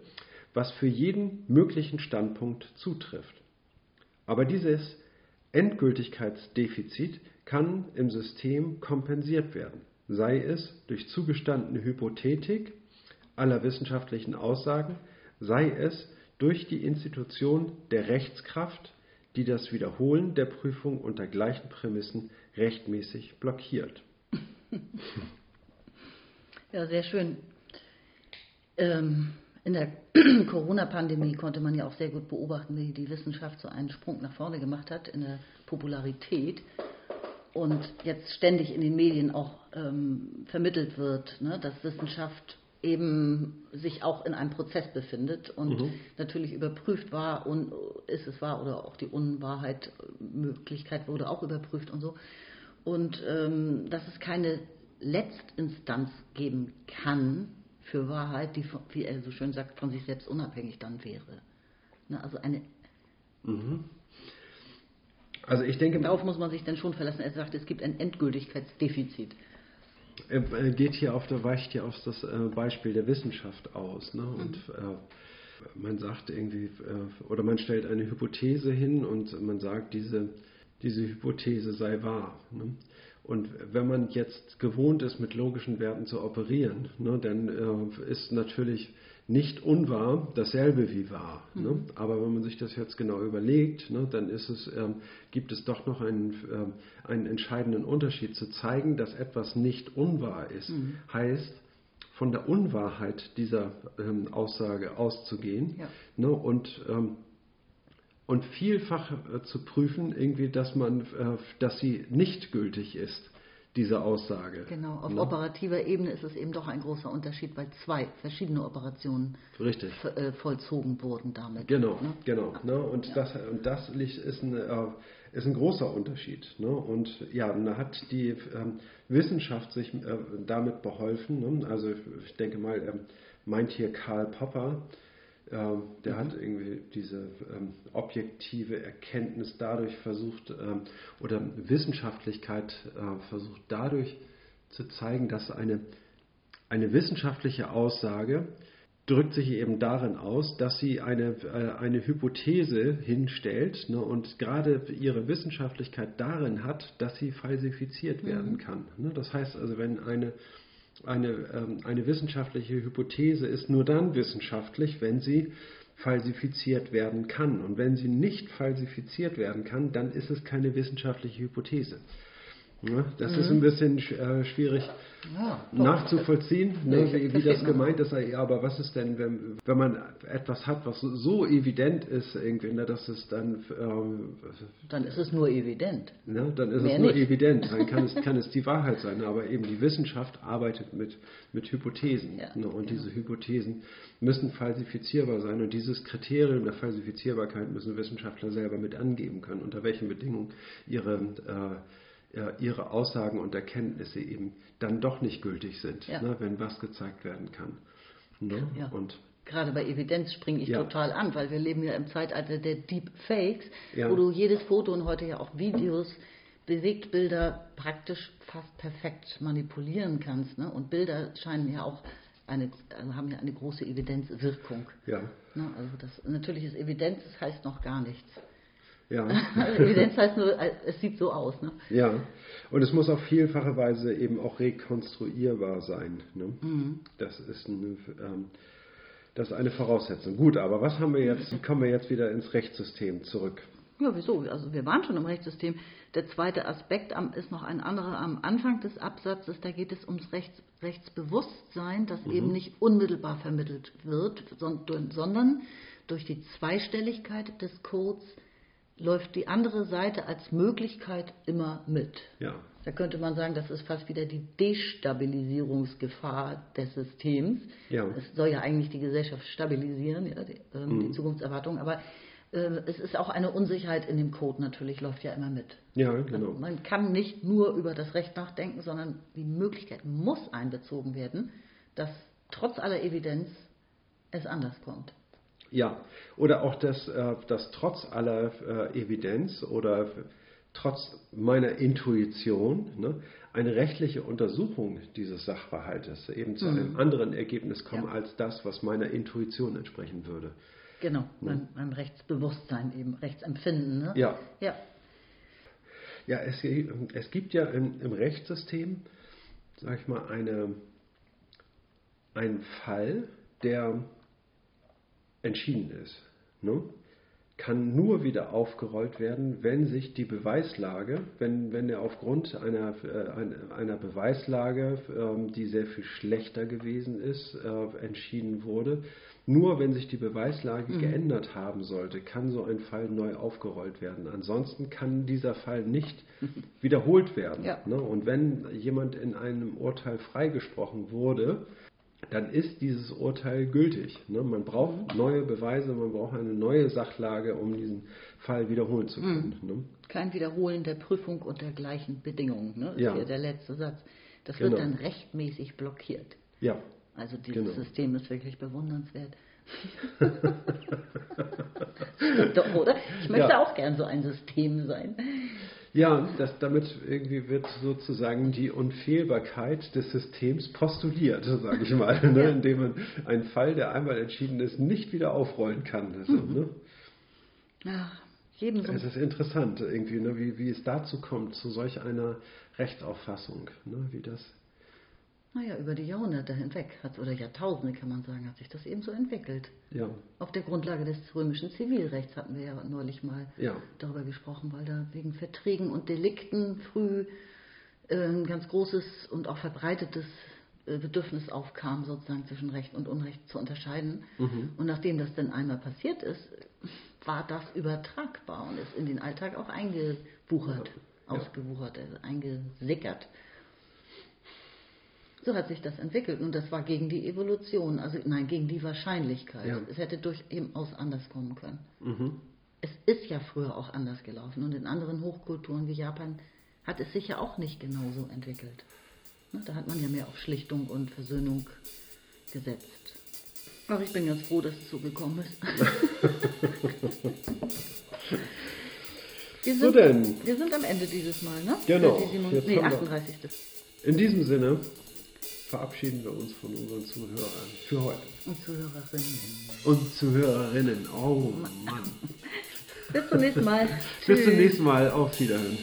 [SPEAKER 1] was für jeden möglichen Standpunkt zutrifft. Aber dieses Endgültigkeitsdefizit kann im System kompensiert werden, sei es durch zugestandene Hypothetik aller wissenschaftlichen Aussagen, sei es durch die Institution der Rechtskraft, die das Wiederholen der Prüfung unter gleichen Prämissen rechtmäßig blockiert.
[SPEAKER 2] Ja, sehr schön. Ähm, in der [CLEARS THROAT] Corona-Pandemie konnte man ja auch sehr gut beobachten, wie die Wissenschaft so einen Sprung nach vorne gemacht hat in der Popularität und jetzt ständig in den Medien auch ähm, vermittelt wird, ne, dass Wissenschaft eben sich auch in einem Prozess befindet und mhm. natürlich überprüft war und ist es wahr oder auch die Unwahrheit Möglichkeit wurde auch überprüft und so und ähm, dass es keine Letztinstanz geben kann für Wahrheit, die wie er so schön sagt von sich selbst unabhängig dann wäre. Ne, also eine mhm.
[SPEAKER 1] Also ich denke,
[SPEAKER 2] darauf muss man sich dann schon verlassen. Er sagt, es gibt ein Endgültigkeitsdefizit.
[SPEAKER 1] Er geht hier auf der, weicht hier auf das äh, Beispiel der Wissenschaft aus. Ne? Und mhm. äh, man sagt irgendwie, äh, oder man stellt eine Hypothese hin und man sagt, diese, diese Hypothese sei wahr. Ne? Und wenn man jetzt gewohnt ist, mit logischen Werten zu operieren, ne, dann äh, ist natürlich nicht unwahr dasselbe wie wahr. Ne? Mhm. Ne? Aber wenn man sich das jetzt genau überlegt, ne, dann es, ähm, gibt es doch noch einen, ähm, einen entscheidenden Unterschied. Zu zeigen, dass etwas nicht unwahr ist, mhm. heißt, von der Unwahrheit dieser ähm, Aussage auszugehen ja. ne, und, ähm, und vielfach äh, zu prüfen, irgendwie, dass, man, äh, dass sie nicht gültig ist diese Aussage.
[SPEAKER 2] Genau, auf ne? operativer Ebene ist es eben doch ein großer Unterschied, weil zwei verschiedene Operationen
[SPEAKER 1] Richtig.
[SPEAKER 2] Äh, vollzogen wurden damit.
[SPEAKER 1] Genau, ne? genau. Ne? Und, ja. das, und das ist ein, ist ein großer Unterschied. Ne? Und ja, da hat die ähm, Wissenschaft sich damit beholfen. Ne? Also ich denke mal, ähm, meint hier Karl Popper, der hat irgendwie diese ähm, objektive Erkenntnis dadurch versucht ähm, oder Wissenschaftlichkeit äh, versucht dadurch zu zeigen, dass eine, eine wissenschaftliche Aussage drückt sich eben darin aus, dass sie eine, äh, eine Hypothese hinstellt ne, und gerade ihre Wissenschaftlichkeit darin hat, dass sie falsifiziert werden mhm. kann. Ne? Das heißt also, wenn eine eine, ähm, eine wissenschaftliche Hypothese ist nur dann wissenschaftlich, wenn sie falsifiziert werden kann. Und wenn sie nicht falsifiziert werden kann, dann ist es keine wissenschaftliche Hypothese. Ja, das mhm. ist ein bisschen äh, schwierig ja, nachzuvollziehen, ne, wie, wie, das gemeint ist. Ja, aber was ist denn, wenn, wenn man etwas hat, was so evident ist, irgendwie, ne, dass es dann. Ähm,
[SPEAKER 2] dann ist es nur evident.
[SPEAKER 1] Ne, dann ist Mehr es nur nicht. evident. Dann kann es, [LAUGHS] kann es die Wahrheit sein. Aber eben die Wissenschaft arbeitet mit, mit Hypothesen. Ja, ne, und diese Hypothesen müssen falsifizierbar sein. Und dieses Kriterium der Falsifizierbarkeit müssen Wissenschaftler selber mit angeben können, unter welchen Bedingungen ihre. Äh, ihre Aussagen und Erkenntnisse eben dann doch nicht gültig sind, ja. ne, wenn was gezeigt werden kann.
[SPEAKER 2] Ne? Ja. Und Gerade bei Evidenz springe ich ja. total an, weil wir leben ja im Zeitalter der Deepfakes, wo du jedes Foto und heute ja auch Videos, Bewegtbilder praktisch fast perfekt manipulieren kannst. Ne? Und Bilder scheinen ja auch eine, also haben ja eine große Evidenzwirkung.
[SPEAKER 1] Ja.
[SPEAKER 2] Ne? Also das, natürlich ist Evidenz, das heißt noch gar nichts.
[SPEAKER 1] Ja. [LAUGHS]
[SPEAKER 2] Evidenz heißt nur, es sieht so aus. Ne?
[SPEAKER 1] Ja, und es muss auf vielfache Weise eben auch rekonstruierbar sein. Ne? Mhm. Das ist eine, ähm, das ist eine Voraussetzung. Gut, aber was haben wir jetzt, wie kommen wir jetzt wieder ins Rechtssystem zurück?
[SPEAKER 2] Ja, wieso? Also wir waren schon im Rechtssystem. Der zweite Aspekt ist noch ein anderer am Anfang des Absatzes. Da geht es ums Rechts, Rechtsbewusstsein, das mhm. eben nicht unmittelbar vermittelt wird, sondern durch die Zweistelligkeit des Codes läuft die andere Seite als Möglichkeit immer mit.
[SPEAKER 1] Ja.
[SPEAKER 2] Da könnte man sagen, das ist fast wieder die Destabilisierungsgefahr des Systems.
[SPEAKER 1] Ja.
[SPEAKER 2] Es soll ja eigentlich die Gesellschaft stabilisieren, ja, die, ähm,
[SPEAKER 1] Mhm.
[SPEAKER 2] die Zukunftserwartung, aber äh, es ist auch eine Unsicherheit in dem Code natürlich, läuft ja immer mit.
[SPEAKER 1] Ja,
[SPEAKER 2] Also
[SPEAKER 1] genau.
[SPEAKER 2] man kann nicht nur über das Recht nachdenken, sondern die Möglichkeit muss einbezogen werden, dass trotz aller Evidenz es anders kommt.
[SPEAKER 1] Ja, oder auch, dass, äh, dass trotz aller äh, Evidenz oder trotz meiner Intuition ne, eine rechtliche Untersuchung dieses Sachverhaltes eben zu einem anderen Ergebnis kommt
[SPEAKER 2] Ja.
[SPEAKER 1] als das, was meiner Intuition entsprechen würde.
[SPEAKER 2] Genau, beim, beim Rechtsbewusstsein eben, Rechtsempfinden. Ne?
[SPEAKER 1] Ja.
[SPEAKER 2] Ja,
[SPEAKER 1] Ja, es, es gibt ja im, im Rechtssystem, sag ich mal, eine, einen Fall, der entschieden ist. Ne? Kann nur wieder aufgerollt werden, wenn sich die Beweislage, wenn, wenn er aufgrund einer, äh, einer- Beweislage, ähm, die sehr viel schlechter gewesen ist, äh, entschieden wurde. Nur wenn sich die Beweislage geändert haben sollte, kann so ein Fall neu aufgerollt werden. Ansonsten kann dieser Fall nicht [LAUGHS] wiederholt werden.
[SPEAKER 2] Ja.
[SPEAKER 1] Ne? Und wenn jemand in einem Urteil freigesprochen wurde, dann ist dieses Urteil gültig. Ne? Man braucht neue Beweise, man braucht eine neue Sachlage, um diesen Fall wiederholen zu können. Ne?
[SPEAKER 2] kein Wiederholen der Prüfung unter gleichen Bedingungen. Ne? ist
[SPEAKER 1] Ja.
[SPEAKER 2] hier der letzte Satz. Das
[SPEAKER 1] Genau.
[SPEAKER 2] wird dann rechtmäßig blockiert.
[SPEAKER 1] Ja,
[SPEAKER 2] Also dieses
[SPEAKER 1] Genau.
[SPEAKER 2] System ist wirklich bewundernswert. [LAUGHS] Doch, oder? Ich möchte
[SPEAKER 1] Ja.
[SPEAKER 2] auch gern so ein System sein.
[SPEAKER 1] Ja das, damit irgendwie wird sozusagen die Unfehlbarkeit des Systems postuliert, [LAUGHS] sage ich mal, ne?
[SPEAKER 2] Ja.
[SPEAKER 1] indem man einen Fall, der einmal entschieden ist, nicht wieder aufrollen kann. Also, ne?
[SPEAKER 2] Ja, jedem so.
[SPEAKER 1] Es ist interessant, irgendwie, ne? wie, wie es dazu kommt, zu solch einer Rechtsauffassung, ne? wie das
[SPEAKER 2] Naja, über die Jahrhunderte hinweg, hat, oder Jahrtausende kann man sagen, hat sich das eben so entwickelt.
[SPEAKER 1] Ja,
[SPEAKER 2] Auf der Grundlage des römischen Zivilrechts hatten wir ja neulich mal
[SPEAKER 1] ja,
[SPEAKER 2] darüber gesprochen, weil da wegen Verträgen und Delikten früh äh, ein ganz großes und auch verbreitetes äh, Bedürfnis aufkam, sozusagen zwischen Recht und Unrecht zu unterscheiden. Und nachdem das dann einmal passiert ist, war das übertragbar und ist in den Alltag auch eingebuchert,
[SPEAKER 1] Ja.
[SPEAKER 2] ausgewuchert, also eingesickert. So hat sich das entwickelt und das war gegen die Evolution, also nein, gegen die Wahrscheinlichkeit.
[SPEAKER 1] Ja.
[SPEAKER 2] Es hätte durchaus anders kommen können.
[SPEAKER 1] mhm.
[SPEAKER 2] Es ist ja früher auch anders gelaufen und in anderen Hochkulturen wie Japan hat es sich ja auch nicht genauso entwickelt. Ne, Da hat man ja mehr auf Schlichtung und Versöhnung gesetzt. Aber ich bin ganz froh, dass es so gekommen ist. [LAUGHS] wir,
[SPEAKER 1] So
[SPEAKER 2] sind,
[SPEAKER 1] denn.
[SPEAKER 2] wir sind am Ende dieses Mal, ne?
[SPEAKER 1] Genau.
[SPEAKER 2] Die sieben-
[SPEAKER 1] Jetzt
[SPEAKER 2] nee,
[SPEAKER 1] haben wir-
[SPEAKER 2] 38.
[SPEAKER 1] In diesem Sinne verabschieden wir uns von unseren Zuhörern für heute.
[SPEAKER 2] Und Zuhörerinnen.
[SPEAKER 1] Und Zuhörerinnen. Oh Mann. [LAUGHS]
[SPEAKER 2] Bis zum nächsten Mal.
[SPEAKER 1] Bis zum nächsten Mal. Auf Wiederhören.